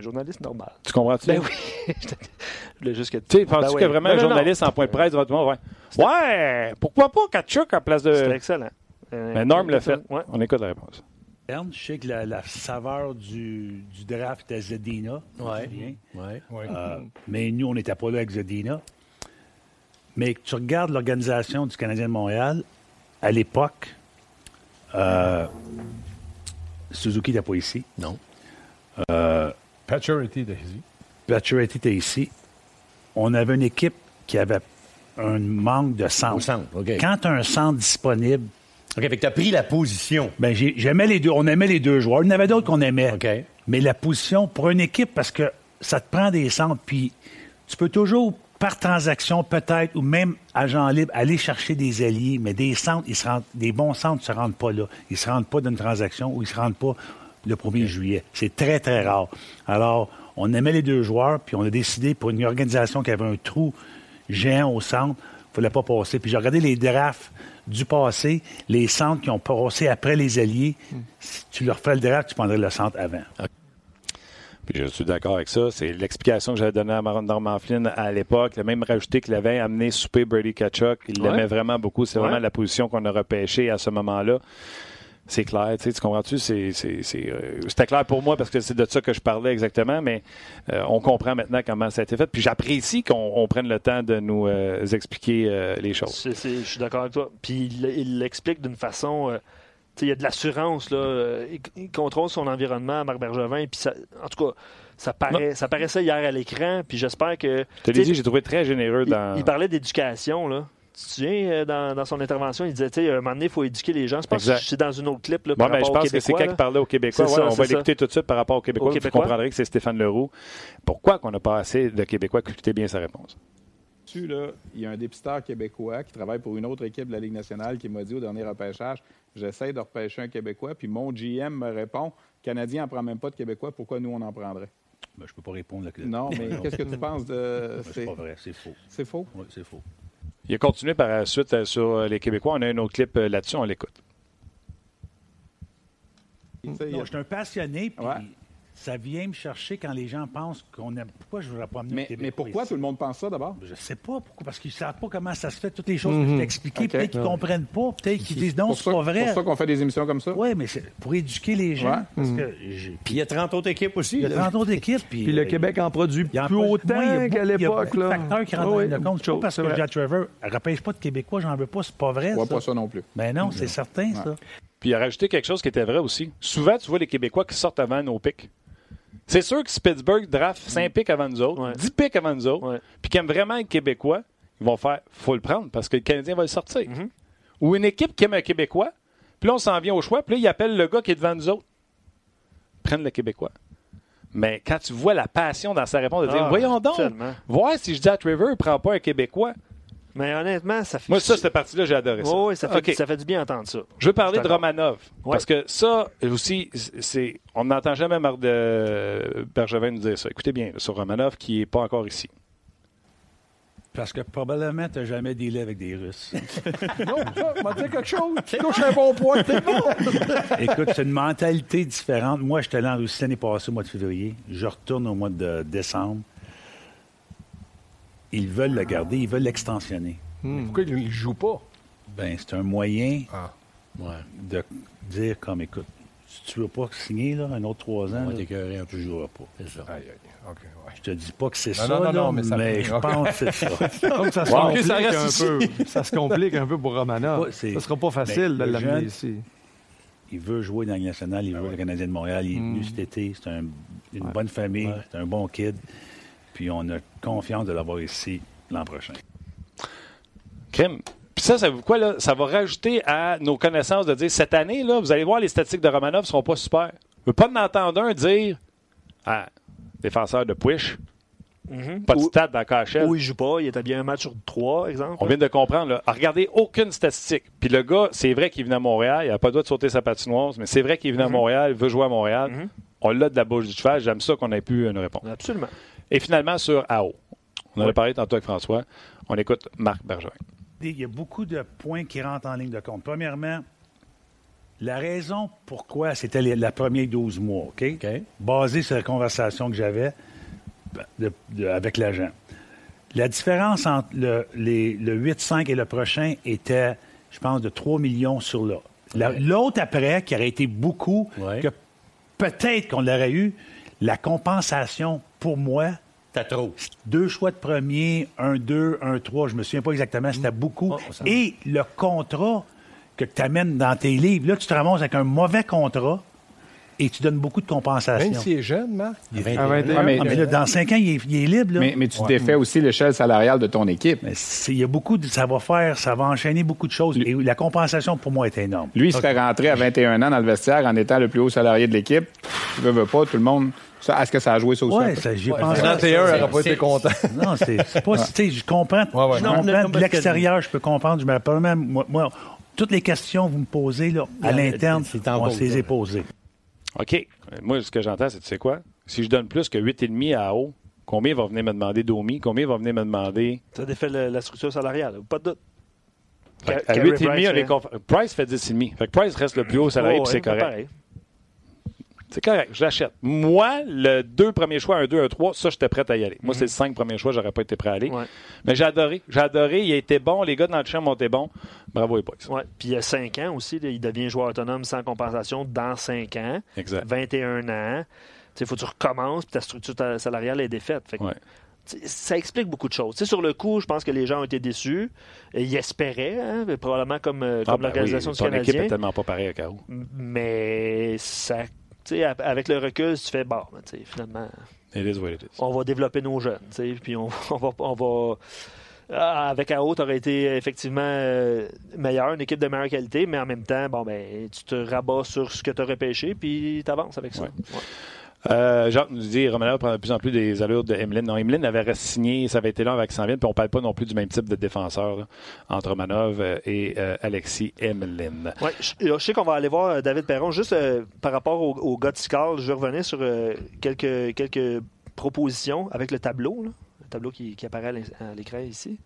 Speaker 2: Un journaliste normal.
Speaker 1: Tu comprends-tu?
Speaker 2: Ben oui. Je voulais juste que
Speaker 1: Tu sais, penses-tu
Speaker 2: Ben oui.
Speaker 1: que vraiment
Speaker 2: Non,
Speaker 1: un
Speaker 2: non, non.
Speaker 1: journaliste en point de presse le va faire Ouais, pourquoi pas Kachuk en place
Speaker 2: C'était
Speaker 1: de.
Speaker 2: excellent. Euh,
Speaker 1: Mais Norm l'a fait.
Speaker 2: Ouais.
Speaker 1: On écoute la réponse.
Speaker 4: Je sais que la, la saveur du, du draft était Zedina.
Speaker 5: Ouais. Ouais.
Speaker 4: Euh, mais nous, on n'était pas là avec Zedina. Mais que tu regardes l'organisation du Canadien de Montréal, à l'époque, euh, Suzuki n'était pas ici.
Speaker 5: Non.
Speaker 6: Paturity Daisy.
Speaker 4: Paturity était ici. On avait une équipe qui avait un manque de centre. Quand tu as un centre disponible,
Speaker 5: OK, fait que t'as pris la position.
Speaker 4: ben j'ai- j'aimais les deux. On aimait les deux joueurs. Il y en avait d'autres qu'on aimait.
Speaker 5: OK.
Speaker 4: Mais la position pour une équipe, parce que ça te prend des centres, puis tu peux toujours, par transaction peut-être, ou même agent libre, aller chercher des alliés, mais des centres, ils se rendent, des bons centres ne se rendent pas là. Ils ne se rendent pas d'une transaction ou ils ne se rendent pas le 1er juillet. C'est très, très rare. Alors, on aimait les deux joueurs, puis on a décidé pour une organisation qui avait un trou géant au centre, il ne fallait pas passer. Puis j'ai regardé les drafts du passé, les centres qui ont passé après les alliés. Si tu leur fais le draft, tu prendrais le centre avant.
Speaker 1: Puis je suis d'accord avec ça. C'est l'explication que j'avais donnée à Mar- Norman Flynn à l'époque. Le même rajouté qu'il avait amené souper Brady Kachuk. Il
Speaker 2: Ouais.
Speaker 1: l'aimait vraiment beaucoup. C'est vraiment la position qu'on a repêchée à ce moment-là. C'est clair, tu sais, tu comprends-tu? C'est, c'est, c'est, euh, c'était clair pour moi parce que c'est de ça que je parlais exactement, mais euh, on comprend maintenant comment ça a été fait. Puis j'apprécie qu'on on prenne le temps de nous euh, expliquer euh, les choses.
Speaker 2: Je suis d'accord avec toi. Puis il il l'explique d'une façon. il y a de l'assurance. là. Il, il contrôle son environnement, Marc Bergevin. Puis ça, en tout cas, ça, paraît, ça paraissait hier à l'écran. Puis j'espère que.
Speaker 1: Je te l'ai dit, j'ai trouvé très généreux
Speaker 2: il,
Speaker 1: dans.
Speaker 2: il parlait d'éducation. là. Tu te souviens, euh, dans, dans son intervention, il disait, tu sais, à un moment donné, il faut éduquer les gens. Je pense
Speaker 1: Exact.
Speaker 2: que c'est dans une autre clip. Là,
Speaker 1: Bon,
Speaker 2: par
Speaker 1: ben, je pense que c'est quand il parlait aux Québécois.
Speaker 2: C'est
Speaker 1: Ouais,
Speaker 2: ça,
Speaker 1: on va l'écouter tout de suite par rapport aux Québécois.
Speaker 2: Aux
Speaker 1: Vous
Speaker 2: Québécois.
Speaker 1: comprendrez que c'est Stéphane Leroux. Pourquoi qu'on n'a pas assez de Québécois? Écoutez bien sa réponse?
Speaker 6: là, il y a un dépisteur québécois qui travaille pour une autre équipe de la Ligue nationale qui m'a dit au dernier repêchage J'essaie de repêcher un Québécois, puis mon GM me répond Le Canadien n'en prend même pas de Québécois, pourquoi nous on en prendrait
Speaker 4: Ben, je peux pas répondre. Là,
Speaker 6: Non, mais qu'est-ce que tu penses de.
Speaker 4: C'est pas vrai, c'est faux.
Speaker 6: C'est faux?
Speaker 4: Oui, c'est faux.
Speaker 1: Il a continué par la suite euh, sur euh, les Québécois. On a un autre clip euh, là-dessus, on l'écoute.
Speaker 4: Non, je suis un passionné,
Speaker 6: Ouais.
Speaker 4: Ça vient me chercher quand les gens pensent qu'on aime. Pourquoi je ne voudrais pas amener
Speaker 6: Mais,
Speaker 4: le Québec?
Speaker 6: mais pourquoi tout le monde pense ça d'abord?
Speaker 4: Je sais pas pourquoi, parce qu'ils ne savent pas comment ça se fait, toutes les choses que je t'ai expliquées. Peut-être qu'ils ne comprennent pas, peut-être qu'ils disent non,
Speaker 6: pour
Speaker 4: c'est pas
Speaker 6: pour
Speaker 4: vrai.
Speaker 6: ça qu'on fait des émissions comme ça
Speaker 4: Oui, mais c'est pour éduquer les gens.
Speaker 6: Ouais.
Speaker 4: Parce que j'ai-
Speaker 5: Puis il y a 30 autres équipes aussi.
Speaker 4: il y a
Speaker 5: là.
Speaker 4: 30 autres équipes. Puis,
Speaker 7: Puis le
Speaker 4: euh,
Speaker 7: Québec en produit
Speaker 4: il y a
Speaker 7: plus autant
Speaker 4: moi, il y a
Speaker 7: qu'à l'époque.
Speaker 4: Il y a
Speaker 7: là.
Speaker 4: un facteur qui rentre
Speaker 7: Ah oui,
Speaker 4: dans le compte. C'est parce
Speaker 7: c'est
Speaker 4: que. Jack Trevor ne repêche pas de Québécois, j'en veux pas, c'est pas vrai.
Speaker 6: Je vois
Speaker 4: ça.
Speaker 6: pas ça non plus.
Speaker 4: Ben non, c'est certain, ça.
Speaker 1: Puis il a rajouté quelque chose qui était vrai aussi. Souvent, tu vois les Québécois qui sortent avant nos pics. C'est sûr que si Pittsburgh draft 5 pics avant nous autres,
Speaker 2: Ouais.
Speaker 1: 10 pics avant nous autres,
Speaker 2: Ouais.
Speaker 1: puis qui aiment vraiment être Québécois, ils vont faire faut le prendre parce que le Canadien va le sortir.
Speaker 2: Mhm.
Speaker 1: Ou une équipe qui aime un Québécois, puis là, on s'en vient au choix, puis là, ils appellent le gars qui est devant nous autres. Prennent le Québécois. Mais quand tu vois la passion dans sa réponse, de dire
Speaker 2: Ah,
Speaker 1: voyons donc,
Speaker 2: tellement.
Speaker 1: voir si je dis à Trevor, il prend pas un Québécois.
Speaker 2: Mais honnêtement, ça fait.
Speaker 1: Moi, ça, cette partie-là, j'ai adoré ça.
Speaker 2: Oui, oui, ça, fait,
Speaker 1: OK.
Speaker 2: ça fait du bien d'entendre ça.
Speaker 1: Je veux parler de Romanov.
Speaker 2: Ouais.
Speaker 1: Parce que ça aussi, c'est, on n'entend jamais Marc de Bergevin nous dire ça. Écoutez bien, sur Romanov qui n'est pas encore ici.
Speaker 4: Parce que probablement, tu n'as jamais dealé avec des Russes.
Speaker 7: Non, ça, m'a dit quelque chose. Tu touches un bon point. C'est bon.
Speaker 4: Écoute, c'est une mentalité différente. Moi, j'étais là en Russie l'année passée, au mois de février. Je retourne au mois de décembre. Ils veulent le garder, ils veulent l'extensionner.
Speaker 7: Pourquoi il ne joue pas?
Speaker 4: Ben, c'est un moyen
Speaker 7: Ah.
Speaker 5: Ouais.
Speaker 4: de dire comme, écoute, si tu veux pas signer là, un autre trois ans, tu
Speaker 5: peu.
Speaker 4: joueras pas.
Speaker 5: C'est ça.
Speaker 7: Aïe, aïe. OK, ouais.
Speaker 4: Je te dis pas que c'est
Speaker 7: Non,
Speaker 4: ça,
Speaker 7: non, non,
Speaker 4: là,
Speaker 7: non, mais
Speaker 4: mais,
Speaker 7: ça-
Speaker 4: je
Speaker 7: OK.
Speaker 4: pense que c'est ça.
Speaker 7: Donc, ça se
Speaker 1: Wow.
Speaker 7: complique
Speaker 1: Ça
Speaker 7: un
Speaker 1: ici.
Speaker 7: peu. Ça se complique un peu pour Romanov.
Speaker 4: Ouais,
Speaker 7: ça sera pas facile
Speaker 4: Ben,
Speaker 7: de
Speaker 4: le
Speaker 7: l'amener
Speaker 4: jeune-
Speaker 7: ici.
Speaker 4: Il veut jouer dans la nationale, il veut le Canadien de Montréal, il est venu cet été, c'est un- une bonne famille, c'est un bon kid. Puis on a confiance de l'avoir ici l'an prochain.
Speaker 1: Crime. Puis ça, ça, quoi, là? ça va rajouter à nos connaissances de dire cette année, là, vous allez voir, les statistiques de Romanov ne seront pas super. Je veux pas en entendre un dire Ah, défenseur de Push, pas de stats dans la KHL.
Speaker 2: Ou il joue pas, il était bien un match sur trois, exemple.
Speaker 1: On vient de comprendre. Là. Regardez aucune statistique. Puis le gars, c'est vrai qu'il est venu à Montréal. Il n'a pas le droit de sauter sa patinoire, mais c'est vrai qu'il est venu à Montréal, il veut jouer à Montréal.
Speaker 2: Mhm.
Speaker 1: On l'a de la bouche du cheval. J'aime ça qu'on ait pu nous répondre.
Speaker 2: Absolument.
Speaker 1: Et finalement, sur AO. On en a parlé tantôt avec François. On écoute Marc Bergevin.
Speaker 4: Il y a beaucoup de points qui rentrent en ligne de compte. Premièrement, la raison pourquoi c'était les- la première 12 mois, OK?
Speaker 5: OK.
Speaker 4: Basé sur la conversation que j'avais avec l'agent. La différence entre le, les- le 8-5 et le prochain était, je pense, de 3 millions sur là. La- L'autre après, qui aurait été beaucoup,
Speaker 5: Ouais.
Speaker 4: que peut-être qu'on l'aurait eu, la compensation, pour moi,
Speaker 5: T'as trop.
Speaker 4: deux choix de premier, un 2, un 3, je me souviens pas exactement, c'était beaucoup.
Speaker 5: Oh, ça-
Speaker 4: Et le contrat que tu amènes dans tes livres, là, tu te ramasses avec un mauvais contrat et tu donnes beaucoup de compensation.
Speaker 7: Même s'il est jeune, Marc.
Speaker 5: À 21.
Speaker 7: À 21.
Speaker 6: Ah, mais-
Speaker 4: Ah, mais là, dans cinq ans, il est, il est libre. Là.
Speaker 6: Mais, mais tu défais aussi l'échelle salariale de ton équipe.
Speaker 4: Il y a beaucoup de, ça va faire, ça va enchaîner beaucoup de choses. Et la compensation pour moi est énorme.
Speaker 6: Lui, il se fait rentrer à 21 ans dans le vestiaire en étant le plus haut salarié de l'équipe. Tu veux, veux pas, tout le monde. Ça, Est-ce que ça a joué ça aussi? un
Speaker 4: Ouais,
Speaker 6: peu?
Speaker 4: ça, j'y ai
Speaker 5: Ouais,
Speaker 4: pensé.
Speaker 7: 31, il
Speaker 5: c'est-
Speaker 7: n'aurait pas été content.
Speaker 4: Non, c'est pas. tu sais, Je comprends.
Speaker 7: Ouais, ouais.
Speaker 4: je
Speaker 5: Non,
Speaker 4: comprends de l'extérieur, je peux comprendre. Je me rappelle même, moi, moi, toutes les questions que vous me posez là, à l'interne,
Speaker 5: c'est en
Speaker 4: on
Speaker 5: pause,
Speaker 4: se les posées.
Speaker 1: OK. Moi, ce que j'entends, c'est, tu sais quoi? Si je donne plus que 8,5 à AO, combien va venir me demander Domi? Combien va venir me demander.
Speaker 2: Ça défait le- la structure salariale. Pas de doute.
Speaker 1: Fait à
Speaker 2: Carey
Speaker 1: 8,5,
Speaker 2: Price
Speaker 1: on est
Speaker 2: fait-
Speaker 1: Price fait 10,5. Fait que Price reste le plus haut salarié,
Speaker 2: Oh,
Speaker 1: puis
Speaker 2: ouais,
Speaker 1: c'est correct.
Speaker 2: pareil.
Speaker 1: C'est correct, je l'achète. Moi, le deux premiers choix, un 2, un 3, ça, j'étais prêt à y aller. Moi, c'est le cinq premiers choix, j'aurais pas été prêt à aller.
Speaker 2: Ouais.
Speaker 1: Mais j'ai adoré. J'ai adoré. Il a été bon. Les gars dans le champ ont été bons. Bravo, les boys.
Speaker 2: Ouais. Puis il y a 5 ans aussi, il devient joueur autonome sans compensation dans 5 ans.
Speaker 1: Exact.
Speaker 2: 21 ans. Il faut que tu recommences, puis ta structure salariale est défaite. Fait que,
Speaker 1: Ouais.
Speaker 2: tu sais, Ça explique beaucoup de choses. Sur le coup, je pense que les gens ont été déçus. Et ils espéraient, hein, probablement comme, euh,
Speaker 1: Ah,
Speaker 2: comme
Speaker 1: ben
Speaker 2: l'organisation
Speaker 1: oui,
Speaker 2: du
Speaker 1: ton équipe
Speaker 2: Canadien.
Speaker 1: est tellement pas pareille à Caro.
Speaker 2: Mais ça, avec le recul, tu fais bon, ben, finalement,
Speaker 1: It is what it is.
Speaker 2: on va développer nos jeunes, puis on, on va, on va ah, avec AO, tu aurais été effectivement euh, meilleur, une équipe de meilleure qualité, mais en même temps, bon ben, tu te rabats sur ce que tu as repêché, puis tu avances avec ça.
Speaker 1: Ouais.
Speaker 2: Ouais.
Speaker 1: Euh, Jacques nous dit Romanov prend de plus en plus des allures de Emeline. Non, Emeline avait signé, ça avait été là avec 100 000, puis on ne parle pas non plus du même type de défenseur entre Romanov euh, et euh, Alexis Emeline.
Speaker 2: Ouais, je, sais qu'on va aller voir David Perron. Juste par rapport au, au Scal, je vais revenir sur quelques, quelques propositions avec le tableau, là. le tableau qui, qui apparaît à l'écran ici.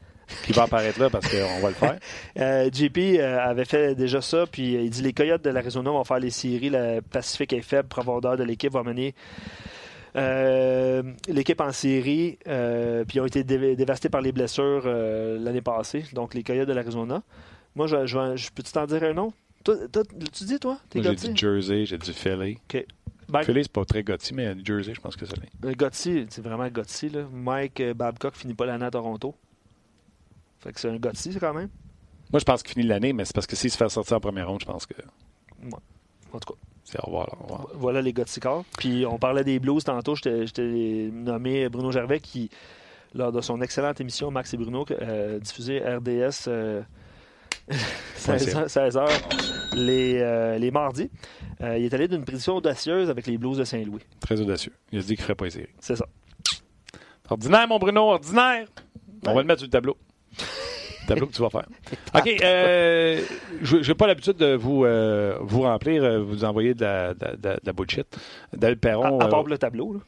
Speaker 1: Qui va apparaître là parce qu'on va le faire.
Speaker 2: Euh, JP euh, avait fait déjà ça, puis euh, il dit les Coyotes de l'Arizona vont faire les séries. Le Pacifique est faible, profondeur de l'équipe va mener euh, l'équipe en série, euh, puis ils ont été dé- dévastés par les blessures euh, l'année passée. Donc les Coyotes de l'Arizona. Moi, je, je, je peux-tu t'en dire un nom? Toi, toi, tu dis, toi?
Speaker 1: J'ai dit Jersey, j'ai dit Philly. Philly, c'est pas très Gotti, mais Jersey, je pense que c'est l'est.
Speaker 2: Gotti, c'est vraiment Gotti. Là. Mike Babcock finit pas l'année à Toronto. Fait que c'est un Gotti, c'est quand même.
Speaker 1: Moi, je pense qu'il finit l'année, mais c'est parce que s'il se fait sortir en première ronde, je pense que
Speaker 2: En tout cas.
Speaker 1: c'est au revoir. là, au revoir.
Speaker 2: Voilà les Sicard. Puis on parlait des Blues tantôt. T'ai nommé Bruno Gervais qui, lors de son excellente émission Max et Bruno, euh, diffusée RDS euh, 16h, 16h les, euh, les mardis, euh, il est allé d'une prédiction audacieuse avec les Blues de Saint-Louis.
Speaker 1: Très audacieux. Il a dit qu'il ferait pas les séries.
Speaker 2: C'est ça.
Speaker 1: Ordinaire, mon Bruno, ordinaire. On va le mettre sur le tableau. Le tableau que tu vas faire. OK. euh, je n'ai pas l'habitude de vous, euh, vous remplir, euh, vous envoyer de la, de, la- de la bullshit. David
Speaker 2: À,
Speaker 1: Perron.
Speaker 2: à
Speaker 1: euh,
Speaker 2: part le tableau. là.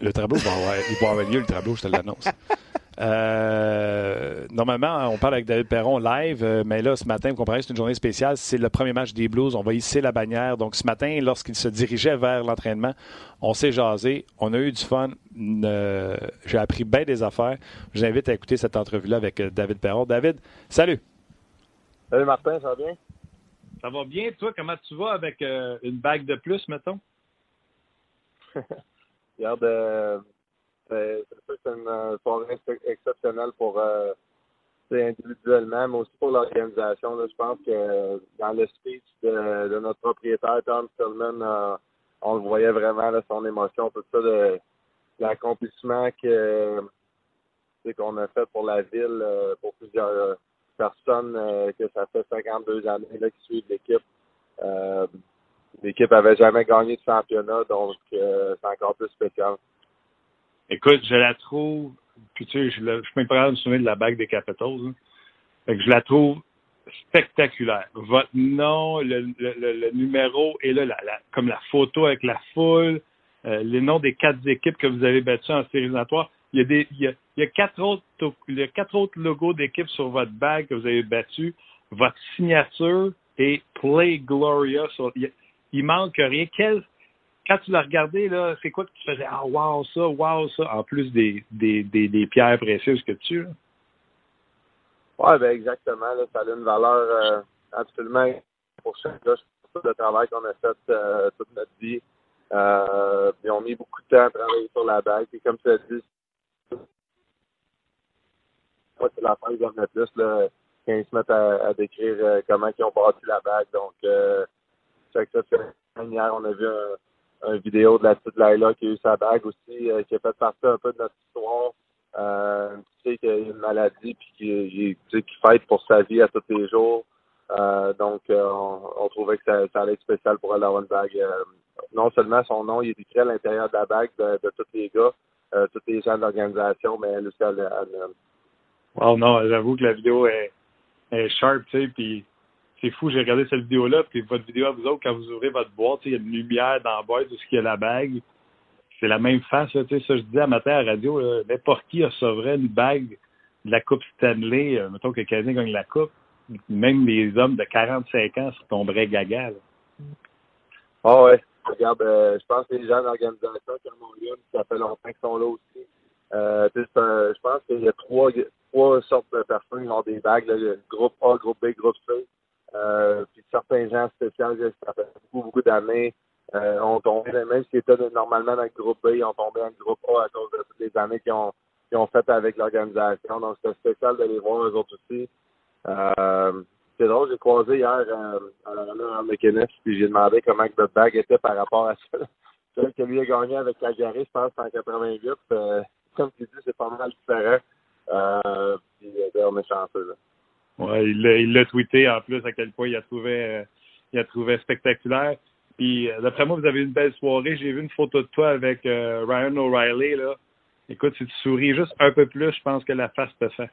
Speaker 1: le tableau, va avoir, il va avoir lieu, le tableau, je te l'annonce. Euh, normalement, on parle avec David Perron live, euh, mais là, ce matin, vous comprenez, c'est une journée spéciale. C'est le premier match des Blues. On va hisser la bannière. Donc, ce matin, lorsqu'il se dirigeait vers l'entraînement, on s'est jasé. On a eu du fun. Euh, J'ai appris bien des affaires. Je vous invite à écouter cette entrevue-là avec euh, David Perron. David, salut.
Speaker 8: Salut Martin, ça va bien?
Speaker 9: Ça va bien, toi? Comment tu vas avec euh, une bague de plus, mettons?
Speaker 8: Regarde, euh, c'est une euh, soirée ex- exceptionnelle pour euh, individuellement, mais aussi pour l'organisation. Je pense que dans le speech de, notre propriétaire, Tom Stillman, euh, on le voyait vraiment, son émotion, tout ça, de l'accomplissement que qu'on a fait pour la ville, euh, pour plusieurs personnes, que ça fait 52 années là, qui suivent l'équipe. L'équipe avait jamais gagné de championnat, donc c'est encore plus spécial.
Speaker 9: Écoute, je la trouve, puis tu sais, je, je suis même de me souvenir de la bague des Capitals. hein. Fait que je la trouve spectaculaire. Votre nom, le, le, le- le numéro et là, la, la- comme la photo avec la foule, euh, les noms des quatre équipes que vous avez battues en séries éliminatoires. Il y a des, il y a, il y a quatre autres, il y a quatre autres logos d'équipes sur votre bague que vous avez battues. Votre signature et Play Gloria. Sur, il, il manque rien. Quel, quand tu l'as regardé, là, c'est quoi que tu faisais? Ah, wow, ça, wow, ça, en plus des, des, des, des pierres précieuses que tu as.
Speaker 8: Ouais, ben exactement. Là, ça a une valeur euh, absolument pour chaque gars. Le travail qu'on a fait euh, toute notre vie. Euh, ils ont mis beaucoup de temps à travailler sur la bague. Et comme tu as dit, moi, c'est la fin qu'ils le plus quand ils se mettent à, décrire euh, comment ils ont bâti la bague. Donc, que ça, c'est hier, on a vu un, un vidéo de la petite Laila qui a eu sa bague aussi, euh, qui a fait partie un peu de notre histoire. Euh, tu sais qu'il y a une maladie puis qui, sais, qui fête pour sa vie à tous les jours. Euh, donc, euh, on, trouvait que ça, allait être spécial pour elle d'avoir une bague. Euh, non seulement son nom, il est écrit à l'intérieur de la bague de, tous les gars, tous les gens de l'organisation, mais elle aussi, elle, elle, elle-
Speaker 9: Wow, non, j'avoue que la vidéo est, est sharp, tu sais, puis c'est fou, j'ai regardé cette vidéo-là, puis votre vidéo à vous autres, quand vous ouvrez votre boîte, il y a une lumière dans la boîte, tout ce qu'il y a la bague. C'est la même face, tu sais, ça, je disais à matin à la radio, n'importe qui recevrait une bague de la Coupe Stanley, euh, mettons que Canadien gagne la Coupe, même les hommes de 45 ans se tomberaient gaga.
Speaker 8: Ah ouais. Regarde, euh, je pense que les gens de l'organisation comme on l'a, ça fait longtemps qu'ils sont là aussi. Euh, je pense qu'il y a trois, trois sortes de personnes qui ont des bagues, là, le groupe A, groupe B, groupe C. Euh, puis certains gens spéciaux, ça fait beaucoup, beaucoup d'années, euh, ont tombé, même s'ils étaient normalement dans le groupe B, ils ont tombé dans le groupe A à cause de toutes les années qu'ils ont, qu'ils ont fait avec l'organisation. Donc, c'était spécial de les voir, eux autres aussi. Euh, c'est drôle, j'ai croisé hier euh, à la puis j'ai demandé comment notre bague était par rapport à ça. Celle que lui a gagné avec Calgary, je pense, en 88. Euh, comme tu dis, c'est pas mal différent. Euh, puis euh, on est chanceux, là.
Speaker 9: Ouais, il l'a, tweeté en plus à quel point il a trouvé, euh, il a trouvé spectaculaire. Puis euh, d'après moi, vous avez une belle soirée. J'ai vu une photo de toi avec euh, Ryan O'Reilly. là. Écoute, si tu souris juste un peu plus, je pense que la face te fait.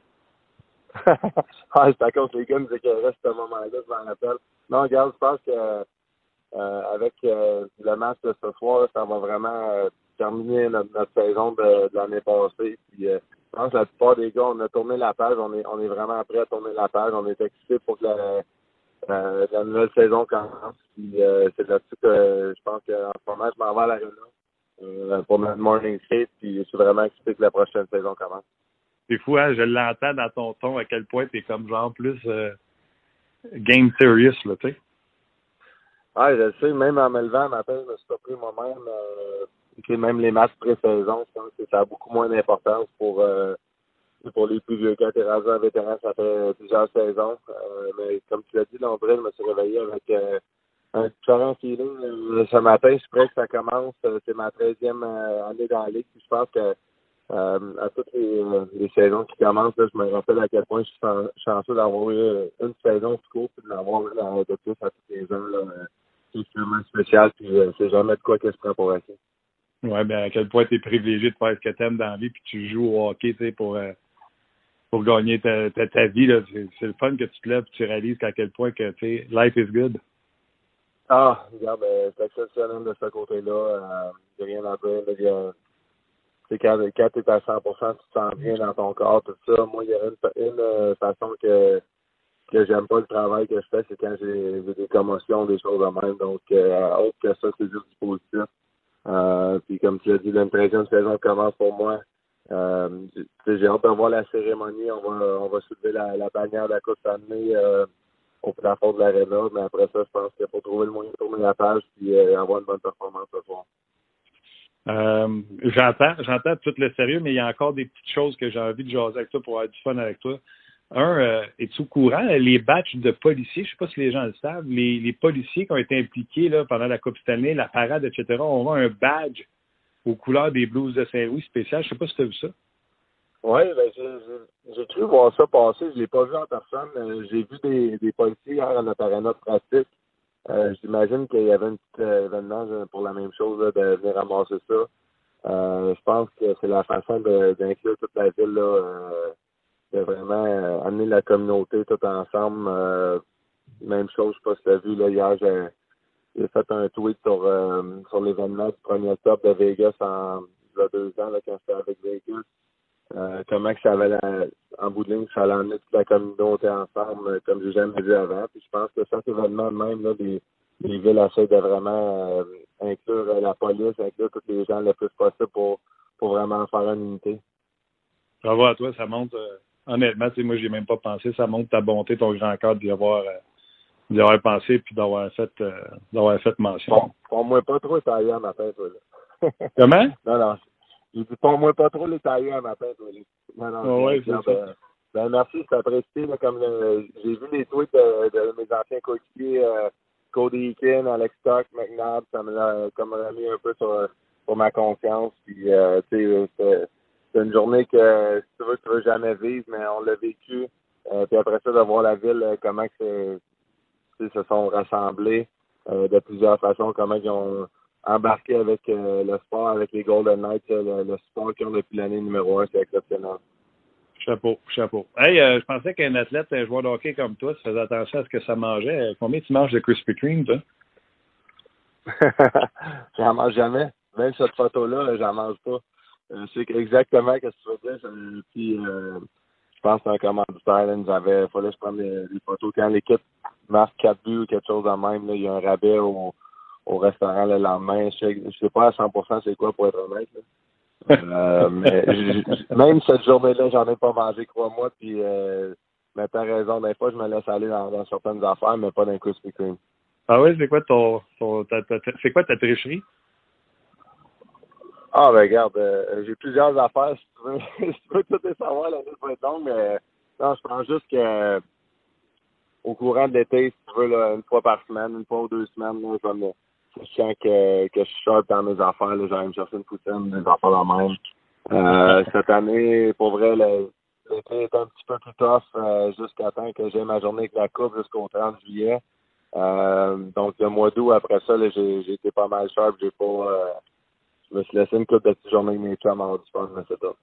Speaker 8: ah, c'est à cause des gars nous éclairaient ce moment-là, je m'en rappelle. Non, regarde, je pense que avec le match de ce soir, ça va vraiment euh, terminer notre, notre saison de, de l'année passée. Puis, euh, je pense que la plupart des gars, on a tourné la page, on est, on est vraiment prêt à tourner la page. On est excités pour que la, euh, la nouvelle saison commence. Puis, euh, c'est là-dessus que je pense qu'en ce moment, je m'en vais à l'arena euh, pour notre morning skate. Puis, je suis vraiment excité que la prochaine saison commence.
Speaker 9: C'est fou, hein? Je l'entends dans ton ton à quel point t'es comme genre plus euh, game serious, là, tu sais.
Speaker 8: Ah, je le sais, même en me levant matin, je me suis pas pris moi-même. Euh, même les matchs pré-saison, je pense que ça a beaucoup moins d'importance pour euh, pour les plus vieux gars. T'es ça fait plusieurs saisons. Euh, mais comme tu l'as dit, Londres, je me suis réveillé avec euh, un différent feeling. Euh, ce matin, je suis prêt que ça commence. Euh, C'est ma 13e euh, année dans la ligue. Puis je pense que à toutes les, saisons qui commencent, je me rappelle à quel point je suis chan- chanceux d'avoir eu une saison tout court puis de l'avoir eu dans de plus à tous les ans. C'est extrêmement spécial, puis c'est jamais de quoi que je prends.
Speaker 9: Ouais, ben à quel point t'es privilégié de faire ce que t'aimes dans la vie, puis tu joues au hockey, tu sais, pour euh, pour gagner ta, ta, ta vie. là. C'est c'est le fun que tu te lèves et tu réalises qu'à quel point que tu sais, life is good.
Speaker 8: Ah, regarde, euh, c'est exceptionnel de ce côté-là. Euh, j'ai rien à dire. là, tu sais, quand, quand tu es à 100% tu te sens bien dans ton corps, tout ça. Moi, il y a une, une euh, façon que que j'aime pas le travail que je fais, c'est quand j'ai j'ai des commotions, des choses de même. Donc, euh, autre que ça, c'est juste du positif. Euh, puis comme tu l'as dit, une 13e saison commence pour moi. Euh, j'ai- hâte de voir la cérémonie. On va on va soulever la, bannière de la Coupe Stanley euh, au plafond de l'aréna. Mais après ça, je pense qu'il faut trouver le moyen de tourner la page euh, avoir une bonne performance ce soir.
Speaker 9: J'entends, j'entends tout le sérieux, mais il y a encore des petites choses que j'ai envie de jaser avec toi pour avoir du fun avec toi. Un, euh, es-tu au courant, les batchs de policiers, je sais pas si les gens le savent, les, les policiers qui ont été impliqués là, pendant la Coupe Stanley, la parade, etc., ont un badge aux couleurs des Blues de Saint-Louis spécial. Je sais pas si tu as vu ça.
Speaker 8: Oui, ben, j'ai- cru voir ça passer. Je l'ai pas vu en personne. J'ai vu des, des policiers hier à de pratique. Euh, J'imagine qu'il y avait un petit euh, événement pour la même chose, de venir ramasser ça. Euh, je pense que c'est la façon d'inclure toute la ville, là, de vraiment euh, amener la communauté tout ensemble. Euh, même chose, je sais pas si as vu, là, hier, j'ai fait un tweet sur, euh, l'événement du 1er octobre de Vegas en il y a deux ans, là, quand j'étais avec Vegas. Comment que ça avait la, en bout de ligne, ça allait amener toute la communauté ensemble, comme j'ai jamais vu avant. Puis je pense que cet événement même, là, des villes essaient de vraiment inclure la police, inclure tous les gens le plus possible pour, pour vraiment faire une unité.
Speaker 9: Bravo à toi, ça montre, honnêtement, tu sais, moi, j'ai même pas pensé, ça montre ta bonté, ton grand cœur d'y avoir, euh, avoir pensé puis d'avoir fait, euh, d'avoir fait mention.
Speaker 8: Bon, pour moi pas trop taillé à matin, toi, là.
Speaker 9: Comment?
Speaker 8: Non, non. J'ai dit, pour moi pas trop les taillés à matin, toi, là. Non, non.
Speaker 9: Ah ouais,
Speaker 8: je-
Speaker 9: c'est
Speaker 8: ben, ben, merci, c'est apprécié, là, comme euh, j'ai vu les tweets de, de mes anciens coéquipiers, euh, Cody Eakin, Alex Stock, McNabb, ça me l'a comme remis un peu sur, sur ma confiance. Puis, euh, tu sais, c'est une journée que, si tu veux, tu veux jamais vivre, mais on l'a vécu. Euh, puis après ça, de voir la ville, euh, comment que se sont rassemblés euh, de plusieurs façons, comment ils ont embarqué avec euh, le sport, avec les Golden Knights, le, le sport qu'ils ont depuis l'année numéro un, c'est exceptionnel.
Speaker 9: Chapeau, chapeau. Hey, je pensais qu'un athlète, un joueur de hockey comme toi, tu faisais attention à ce que ça mangeait. Combien tu manges de Krispy Kreme, toi?
Speaker 8: j'en mange jamais. Même cette photo-là, j'en mange pas. Euh, c'est exactement ce que tu veux dire. Puis, euh, je pense qu'un commanditaire, là, nous avait, fallait que je prenne des photos. Quand l'équipe marque 4 buts ou quelque chose de même, là, il y a un rabais au, au restaurant le lendemain. Je sais, je sais pas à 100% c'est quoi pour être honnête. là. Euh, mais même cette journée-là, j'en ai pas mangé, crois-moi. Puis, euh, mais t'as raison, des fois, je me laisse aller dans, dans certaines affaires, mais pas d'un Krispy Kreme.
Speaker 9: Ah oui, c'est quoi ton, ton ta- ta- ta- c'est quoi ta tricherie?
Speaker 8: Ah, ben regarde, euh, j'ai plusieurs affaires. Si tu veux, si tu veux tout les savoir, la liste va être longue, mais non, je pense juste que euh, au courant de l'été, si tu veux, là, une fois par semaine, une fois ou deux semaines, là, je vais me, que, que je suis sharp dans mes affaires. J'allais me chercher une poutine, des affaires de même. Euh, cette année, pour vrai, l'été est un petit peu plus tough euh, jusqu'à temps que j'ai ma journée avec la coupe jusqu'au 30 juillet. Euh, donc, le mois d'août, après ça, là, j'ai, j'ai été pas mal sharp. J'ai pas, euh, je me suis laissé une coupe de petites journées avec mes chums avant du fun, mais c'est tout.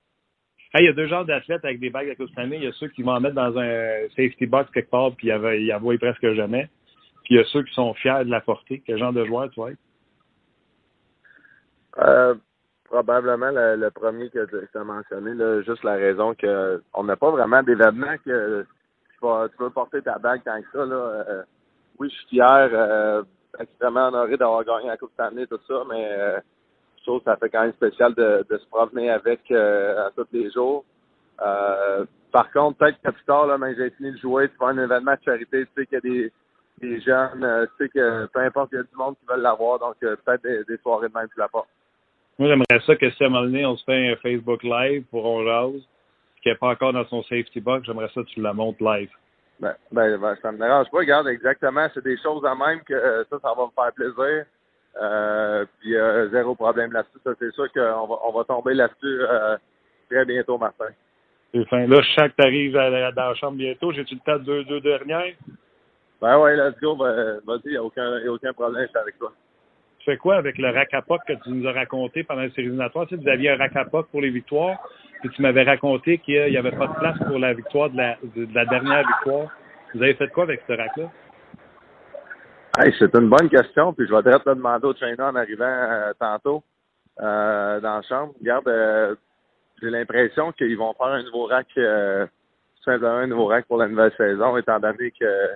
Speaker 9: Hey, il y a deux genres d'athlètes avec des bagues à Coupe Stanley. Il y a ceux qui vont en mettre dans un safety box quelque part puis ils en voient presque jamais. Puis il y a ceux qui sont fiers de la porter. Quel genre de joueur tu vas être?
Speaker 8: Euh, probablement le, le premier que tu as mentionné, là, juste la raison que on n'a pas vraiment d'événement que tu, vas, tu veux porter ta bague tant que ça. Là. Euh, oui, je suis fier, euh, extrêmement honoré d'avoir gagné la Coupe Stanley, tout ça, mais euh, je trouve que ça fait quand même spécial de, de se promener avec euh, à tous les jours. Euh, par contre, peut-être que plus tard, là, mais j'ai fini de jouer, tu vas un événement de charité, tu sais qu'il y a des, des jeunes, euh, tu sais que peu importe, il y a du monde qui veulent l'avoir, donc peut-être des, des, soirées de même tu la portes.
Speaker 9: Moi, j'aimerais ça que si à un moment donné, on se fait un Facebook Live pour On Jase, qui n'est pas encore dans son safety box, j'aimerais ça que tu la montes live.
Speaker 8: Ben, ben, ben, ça me dérange pas. Regarde, exactement, c'est des choses à même que ça, ça va me faire plaisir. Euh, puis euh, zéro problème là-dessus. Ça, c'est sûr qu'on va, on va tomber là-dessus euh, très bientôt, Martin.
Speaker 9: C'est fin. Là, je sens que tu arrives dans la chambre bientôt. J'ai-tu le temps de deux, deux dernières?
Speaker 8: Ben ouais, let's go. Ben, vas-y, il n'y a aucun, y a aucun problème, je suis avec toi.
Speaker 9: Tu fais quoi avec le rack à que tu nous as raconté pendant les séries éliminatoires? Tu sais, vous aviez un rack à pour les victoires, puis tu m'avais raconté qu'il n'y avait pas de place pour la victoire de la, de, de la dernière victoire. Vous avez fait quoi avec ce rack-là?
Speaker 8: Hey, c'est une bonne question, puis je vais direct te demander au trainer en arrivant euh, tantôt euh, dans la chambre. Regarde, euh, j'ai l'impression qu'ils vont faire un nouveau rack, euh, tout simplement un nouveau rack pour la nouvelle saison, étant donné que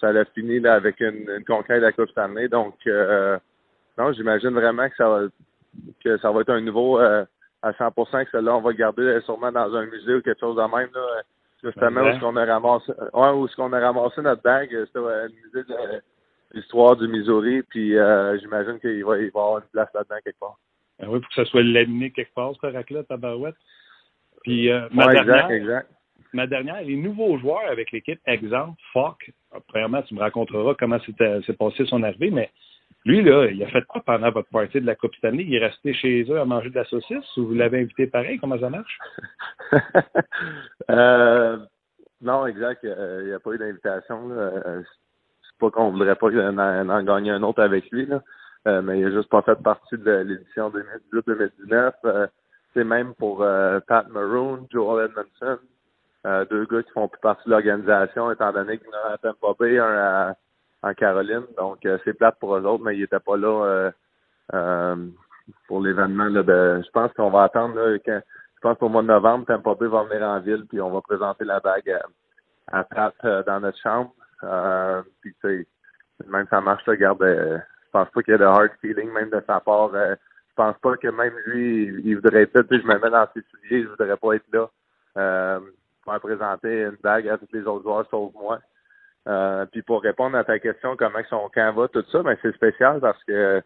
Speaker 8: ça a fini là, avec une, une conquête de la Coupe Stanley. Donc, euh, non, j'imagine vraiment que ça va que ça va être un nouveau euh, à 100% que celui-là, on va le garder sûrement dans un musée ou quelque chose de même. Là, justement, où est-ce qu'on a ramassé ouais, où est-ce qu'on a ramassé notre bague, c'était le musée de l'histoire du Missouri, puis euh, j'imagine qu'il va, il va y avoir une place là-dedans quelque part.
Speaker 9: Ben oui, pour que ça soit laminé quelque part, ce rack-là, tabarouette. Puis, euh, ma,
Speaker 8: exact,
Speaker 9: dernière,
Speaker 8: exact.
Speaker 9: ma dernière, les nouveaux joueurs avec l'équipe, exemple, Fock, premièrement, tu me raconteras comment s'est passé son arrivée, mais lui, là, il a fait quoi pendant votre partie de la Coupe Stanley? Il est resté chez eux à manger de la saucisse ou vous l'avez invité pareil? Comment ça marche?
Speaker 8: euh, non, exact. Il n'y a pas eu d'invitation. Pas qu'on voudrait pas en, en, gagner un autre avec lui, là. Euh, mais il a juste pas fait partie de l'édition 2018-2019. Euh, c'est même pour euh, Pat Maroon, Joel Edmondson, euh, deux gars qui font plus partie de l'organisation, étant donné qu'il y en a à Bay, un à, en Caroline. Donc, euh, c'est plate pour eux autres, mais ils n'étaient pas là euh, pour l'événement. De, je pense qu'on va attendre. Là, quand, je pense qu'au mois de novembre, Tampa Bay va venir en ville, puis on va présenter la bague à, à Pat dans notre chambre. Euh, puis, même ça marche, là, regarde, euh, je pense pas qu'il y ait de hard feeling, même de sa part. Euh, je pense pas que même lui, il, voudrait là. Tu sais, je me mets dans ses souliers, je voudrais pas être là. Euh, pour présenter une bague à tous les autres joueurs sauf moi. Euh, puis pour répondre à ta question, comment son camp va, tout ça, ben c'est spécial parce que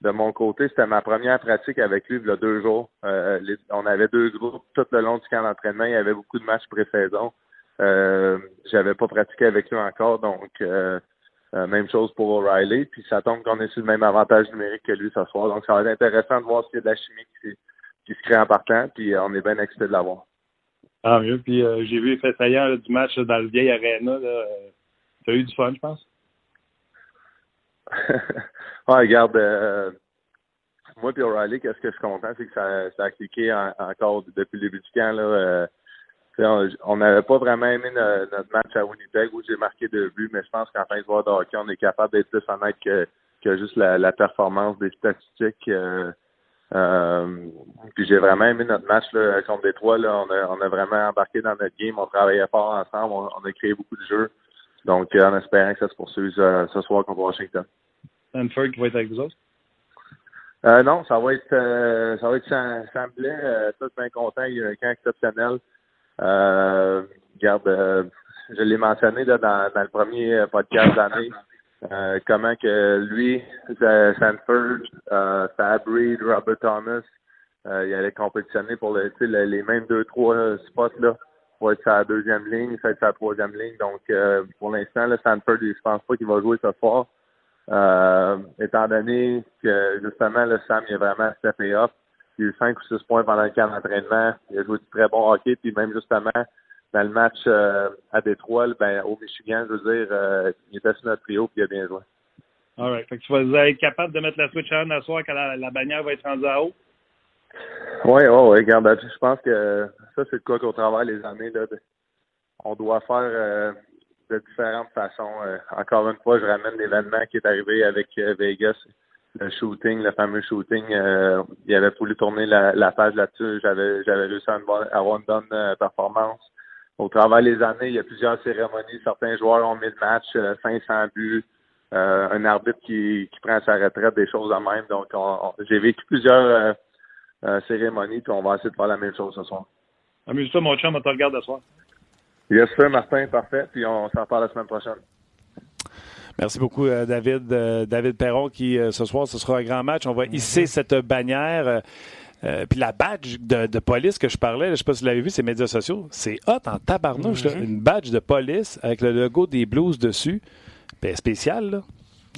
Speaker 8: de mon côté, c'était ma première pratique avec lui il y a deux jours. Euh, on avait deux groupes tout le long du camp d'entraînement. Il y avait beaucoup de matchs pré-saison. Euh, J'avais pas pratiqué avec lui encore, donc euh, euh, même chose pour O'Reilly. Puis ça tombe qu'on est sur le même avantage numérique que lui ce soir. Donc ça va être intéressant de voir s'il y a de la chimie qui, qui se crée en partant. Puis on est bien excité de l'avoir.
Speaker 9: Ah mieux. Puis euh, j'ai vu fait ailleurs du match dans le vieil arena. Là. T'as eu du fun, je pense?
Speaker 8: ouais, regarde, euh, moi et O'Reilly, qu'est-ce que je suis content, c'est que ça, ça a cliqué en, encore depuis le début du camp. Là, euh, on n'avait pas vraiment aimé no, notre match à Winnipeg où j'ai marqué deux buts, mais je pense qu'en fin de voir de hockey, on est capable d'être plus honnête que, que juste la, la performance des statistiques. Euh, euh, puis j'ai vraiment aimé notre match là, contre Détroit. Là. On, a, on a vraiment embarqué dans notre game, on travaillait fort ensemble, on, on a créé beaucoup de jeux. Donc, euh, en espérant que ça se poursuive euh, ce soir contre Washington.
Speaker 9: Stanford qui va être avec vous autres?
Speaker 8: Euh, non, ça va être ça va être Sam Blais, euh, tout bien content, il y a un camp exceptionnel. Euh, regarde, euh, je l'ai mentionné là, dans, dans le premier podcast de l'année, euh, comment que lui, Sanford, euh, Fabry, Robert Thomas, euh, il allait compétitionner pour le, le, les mêmes deux, trois spots là pour être sa deuxième ligne, ça être sa troisième ligne. Donc, euh, pour l'instant, Sanford, je pense pas qu'il va jouer ce soir. Euh, étant donné que, justement, le Sam, il est vraiment steppé up. Il a eu 5 ou 6 points pendant le camp d'entraînement. Il a joué du très bon hockey. Puis même, justement, dans le match euh, à Détroit, ben, au Michigan, je veux dire, euh, il était sur notre trio puis il a bien joué.
Speaker 9: All right. Fait que tu vas être capable de mettre la switch à soir quand la, la bannière va être rendue à haut?
Speaker 8: Oui, oui, oui. Regarde, je pense que ça, c'est le cas qu'au travers les années, là, de- on doit faire euh, de différentes façons. Encore une fois, je ramène l'événement qui est arrivé avec Vegas, le shooting, le fameux shooting. Euh, il avait voulu tourner la, la page là-dessus. J'avais j'avais réussi à avoir à une bonne euh, performance. Au travers les années, il y a plusieurs cérémonies. Certains joueurs ont mis le match, euh, 500 buts, euh, un arbitre qui, qui prend sa retraite, des choses de même. Donc, on- on- j'ai vécu plusieurs euh, euh, cérémonies, puis on va essayer de faire la même chose ce soir.
Speaker 9: Amuse-toi, mon chum, on te regarde ce soir.
Speaker 8: Yes, sir, Martin, parfait. Puis on s'en parle la semaine prochaine.
Speaker 1: Merci beaucoup, euh, David. Euh, David Perron, qui euh, ce soir, ce sera un grand match. On va hisser cette bannière. euh, puis la badge de, de police que je parlais, là, je ne sais pas si vous l'avez vu, ces médias sociaux, c'est hot en tabarnouche. là. Une badge de police avec le logo des Blues dessus. Ben, spécial, là. En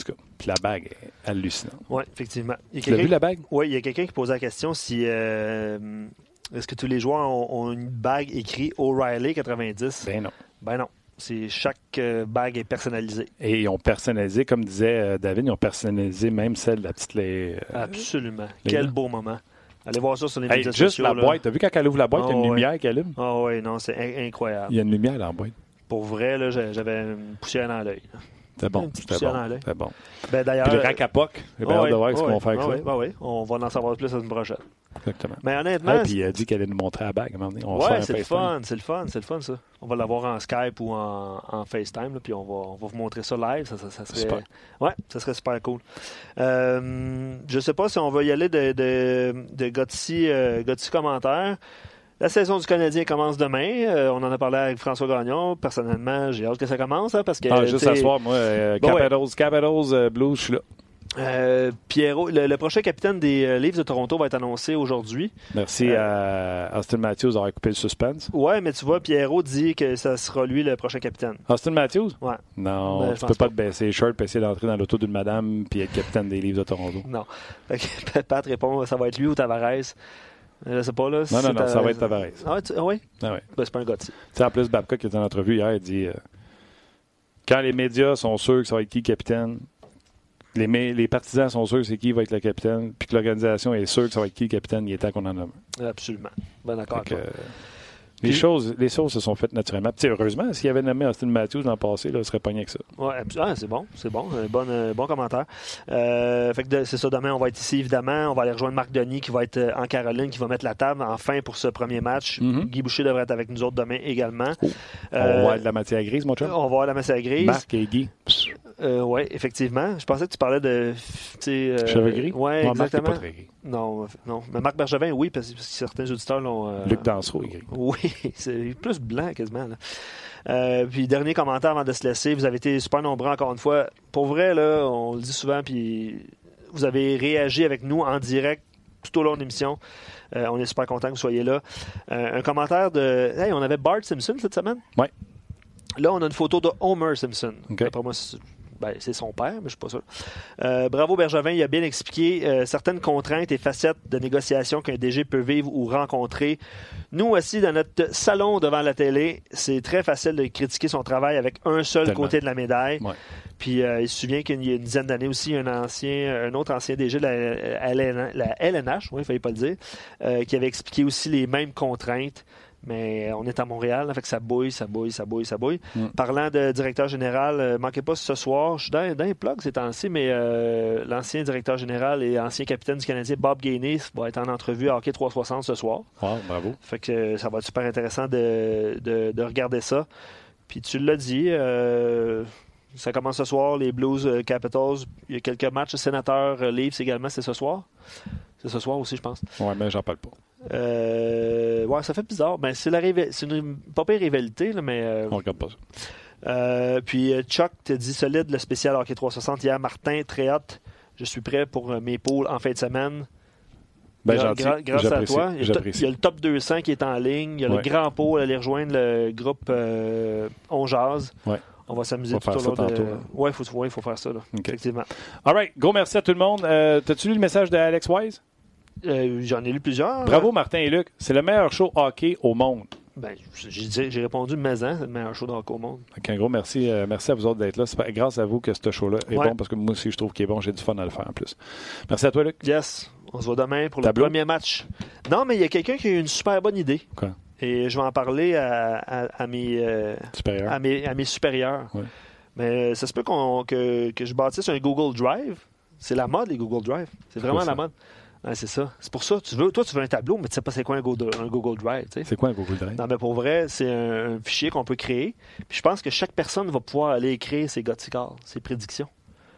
Speaker 1: tout cas, puis la bague est hallucinante.
Speaker 2: Oui, effectivement. Il y a
Speaker 1: Tu vu, la bague?
Speaker 2: Oui, il y a quelqu'un qui posait la question si euh, est-ce que tous les joueurs ont, ont une bague écrite O'Reilly 90
Speaker 1: Ben non.
Speaker 2: Ben non. C'est chaque euh, bague est personnalisée.
Speaker 1: Et ils ont personnalisé, comme disait euh, David, ils ont personnalisé même celle de la petite. les, euh,
Speaker 2: Absolument.
Speaker 1: les
Speaker 2: Quel beau moment. Allez voir ça sur les
Speaker 1: hey,
Speaker 2: médias
Speaker 1: juste
Speaker 2: sociaux.
Speaker 1: la
Speaker 2: là.
Speaker 1: boîte. T'as vu quand elle ouvre la boîte, il y a
Speaker 2: Ah,
Speaker 1: une
Speaker 2: ouais.
Speaker 1: lumière qui allume?
Speaker 2: Ah oui, non, c'est in- incroyable.
Speaker 1: Il y a une lumière dans la boîte.
Speaker 2: Pour vrai, j'avais une poussière dans l'œil.
Speaker 1: C'était bon.
Speaker 2: Une
Speaker 1: C'était bon. C'était bon.
Speaker 2: Ben, d'ailleurs.
Speaker 1: Puis le rack à POC, j'ai bien hâte de voir ce qu'ils vont faire avec ça.
Speaker 2: oui, oui. On va en savoir plus la semaine prochaine.
Speaker 1: Exactement.
Speaker 2: Mais honnêtement,
Speaker 1: puis il a dit qu'elle allait nous montrer la bague à. On
Speaker 2: Ouais, c'est le fun, c'est le fun, c'est le fun ça. On va l'avoir en Skype ou en, en FaceTime, là, puis on va, on va vous montrer ça live. Ça, ça, ça serait,
Speaker 1: Super.
Speaker 2: ouais, ça serait super cool. Euh, je sais pas si on va y aller de, de, de Gotti, euh, Gotti commentaire. La saison du Canadien commence demain. Euh, on en a parlé avec François Gagnon. Personnellement, j'ai hâte que ça commence hein, parce que.
Speaker 1: Ah, juste à soir, moi, euh,
Speaker 2: Bon, ouais.
Speaker 1: Capitals, Capitals, euh, Blues, je suis là.
Speaker 2: euh, Pierrot, le, le prochain capitaine des euh, Leafs de Toronto va être annoncé aujourd'hui.
Speaker 1: Merci
Speaker 2: Euh,
Speaker 1: à Austin Matthews d'avoir coupé le suspense.
Speaker 2: Ouais, mais tu vois, Pierrot dit que ça sera lui le prochain capitaine.
Speaker 1: Austin Matthews?
Speaker 2: Ouais.
Speaker 1: Non,
Speaker 2: Ben, je
Speaker 1: tu peux pas
Speaker 2: pas.
Speaker 1: te baisser les shirts et essayer d'entrer dans l'auto d'une madame puis être capitaine des livres de Toronto.
Speaker 2: Non. Pat répond ça va être lui ou Tavares. Je sais pas, là.
Speaker 1: Non, non, non, ça va être Tavares.
Speaker 2: Ah, tu- ah oui?
Speaker 1: Ah ouais.
Speaker 2: Ben, c'est pas un Gotti.
Speaker 1: Tu sais, en plus, Babcock qui était en entrevue hier, il dit euh, quand les médias sont sûrs que ça va être qui le capitaine, les, mé- les partisans sont sûrs que c'est qui va être le capitaine, puis que l'organisation est sûre que ça va être qui le capitaine, il est temps qu'on en nomme. un.
Speaker 2: Absolument. Ben, d'accord.
Speaker 1: Que, euh, les, choses, les choses se sont faites naturellement. Puis, heureusement, s'il avait nommé Austin Matthews l'an passé, là, il serait pogné avec ça.
Speaker 2: Ouais, ah, c'est bon, c'est bon, un bon, euh, bon commentaire. Euh, fait que de- c'est ça, demain on va être ici évidemment, on va aller rejoindre Marc Denis qui va être euh, en Caroline, qui va mettre la table enfin pour ce premier match.
Speaker 1: Mhm.
Speaker 2: Guy Boucher devrait être avec nous autres demain également.
Speaker 1: On
Speaker 2: Euh,
Speaker 1: va avoir de la matière grise, mon chum.
Speaker 2: on va voir la messe grise.
Speaker 1: Marc et Guy.
Speaker 2: Euh, oui, effectivement. Je pensais que tu parlais de. tu sais, euh,
Speaker 1: Cheveux gris?
Speaker 2: Oui,
Speaker 1: Ouais, Marc
Speaker 2: exactement.
Speaker 1: pas très gris.
Speaker 2: Non, non. Mais Marc Bergevin, oui, parce que certains auditeurs l'ont. euh,
Speaker 1: Luc Dansereau est gris.
Speaker 2: Oui, c'est plus blanc quasiment. Là. Euh, puis dernier commentaire avant de se laisser, vous avez été super nombreux encore une fois. Pour vrai, là, on le dit souvent, puis vous avez réagi avec nous en direct tout au long de l'émission. Euh, on est super content que vous soyez là. Euh, un commentaire de. Hey, on avait Bart Simpson cette semaine?
Speaker 1: Ouais.
Speaker 2: Là, on a une photo de Homer Simpson.
Speaker 1: OK.
Speaker 2: D'après moi, c'est ben, c'est son père, mais je suis pas sûr. Euh, bravo Bergevin, il a bien expliqué euh, certaines contraintes et facettes de négociation qu'un DG peut vivre ou rencontrer. Nous aussi, dans notre salon devant la télé, c'est très facile de critiquer son travail avec un seul
Speaker 1: Tellement.
Speaker 2: côté de la médaille.
Speaker 1: Ouais.
Speaker 2: Puis euh, il se souvient qu'il y a une dizaine d'années aussi, un ancien, un autre ancien DG de la, LN la LNH, oui, il fallait pas le dire, qui avait expliqué aussi les mêmes contraintes. Mais on est à Montréal, là, fait que ça bouille, ça bouille, ça bouille, ça bouille.
Speaker 1: Mm.
Speaker 2: Parlant de directeur général, euh, manquez pas ce soir, je suis dans, dans les plugs ces temps-ci, mais euh, l'ancien directeur général et ancien capitaine du Canadien, Bob Gainey, va être en entrevue à Hockey 360 ce soir.
Speaker 1: Wow, bravo.
Speaker 2: Fait que euh, ça va être super intéressant de, de- de regarder ça. Puis tu l'as dit, euh, ça commence ce soir, les Blues euh, Capitals. Il y a quelques matchs, sénateurs euh, Leafs également, c'est ce soir. C'est ce soir aussi, je pense.
Speaker 1: Ouais, mais j'en parle pas.
Speaker 2: Euh, ouais, ça fait bizarre. Ben, c'est la riva- c'est une pas pire rivalité, là, mais. euh,
Speaker 1: On regarde pas ça.
Speaker 2: euh, puis euh, Chuck te dit solide le spécial Hockey 360 hier. Martin, très hâte. Je suis prêt pour mes poules en fin de semaine.
Speaker 1: Ben,
Speaker 2: Gra- grâce à toi. Il y, a le top,
Speaker 1: J'apprécie.
Speaker 2: il y a le top 200 qui est en ligne. Il y a
Speaker 1: Ouais.
Speaker 2: le grand pot. Aller rejoindre le groupe euh, On Jase.
Speaker 1: Ouais.
Speaker 2: On va s'amuser tout au long de...
Speaker 1: là.
Speaker 2: Ouais, il faut, ouais, faut faire ça. Là.
Speaker 1: OK.
Speaker 2: Effectivement.
Speaker 1: All right. Gros merci à tout le monde. Euh, T'as-tu lu le message d'Alex Wise?
Speaker 2: Euh, J'en ai lu plusieurs.
Speaker 1: Bravo, Martin et Luc. C'est le meilleur show hockey au monde.
Speaker 2: Ben, j'ai répondu maison, c'est le meilleur show d'hockey au monde.
Speaker 1: Un gros merci. euh, merci à vous autres d'être là. C'est grâce à vous que ce show-là est
Speaker 2: Ouais.
Speaker 1: bon parce que moi aussi, je trouve qu'il est bon. J'ai du fun à le faire en plus. Merci à toi, Luc.
Speaker 2: Yes, on se voit demain pour
Speaker 1: Tableau?
Speaker 2: le premier match. Non, mais il y a quelqu'un qui a eu une super bonne idée.
Speaker 1: Quoi?
Speaker 2: Et je vais en parler à, à- à mes, euh, à mes, à mes supérieurs.
Speaker 1: Ouais.
Speaker 2: Mais ça se peut que, que je bâtisse un Google Drive. C'est la mode, les Google Drive. C'est vraiment la mode. Ouais, c'est ça. C'est pour ça. Tu veux, toi, tu veux un tableau, mais tu sais pas c'est quoi un Google, un Google Drive. tu sais.
Speaker 1: C'est quoi un Google Drive?
Speaker 2: Non, mais pour vrai, c'est un, un fichier qu'on peut créer. Puis je pense que chaque personne va pouvoir aller écrire ses cigares, ses prédictions.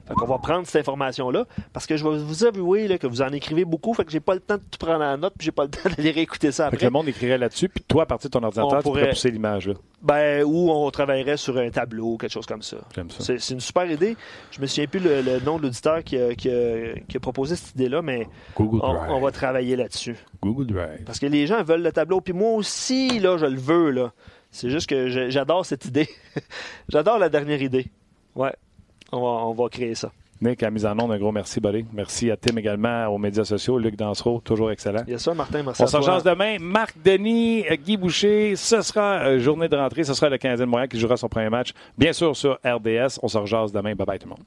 Speaker 2: Fait qu'on va prendre cette information-là, parce que je vais vous avouer là, que vous en écrivez beaucoup, fait que j'ai pas le temps de tout prendre en note, puis j'ai pas le temps d'aller réécouter ça
Speaker 1: Fait que
Speaker 2: après.
Speaker 1: le monde écrirait là-dessus, puis toi, à partir de ton ordinateur,
Speaker 2: On
Speaker 1: tu pourrais pousser l'image.
Speaker 2: Ben, ou on travaillerait sur un tableau ou quelque chose comme ça.
Speaker 1: J'aime ça.
Speaker 2: C'est une super idée. Je me souviens plus le, le nom de l'auditeur qui a, qui a- qui a proposé cette idée-là, mais
Speaker 1: Google
Speaker 2: on,
Speaker 1: Drive.
Speaker 2: on va travailler là-dessus.
Speaker 1: Google Drive.
Speaker 2: Parce que les gens veulent le tableau, puis moi aussi, là, je le veux, là. C'est juste que j'adore cette idée. j'adore la dernière idée. Ouais, on va, on va créer ça.
Speaker 1: Nick, à la mise en onde, un gros merci, buddy. Merci à Tim également, aux médias sociaux. Luc Dansereau, toujours excellent.
Speaker 2: A ça, Martin, merci
Speaker 1: On s'en jase demain. Marc Denis, euh, Guy Boucher. Ce sera euh, journée de rentrée. Ce sera le Canadien de Montréal qui jouera son premier match. Bien sûr sur RDS. On s'en rejase demain. Bye bye tout le monde.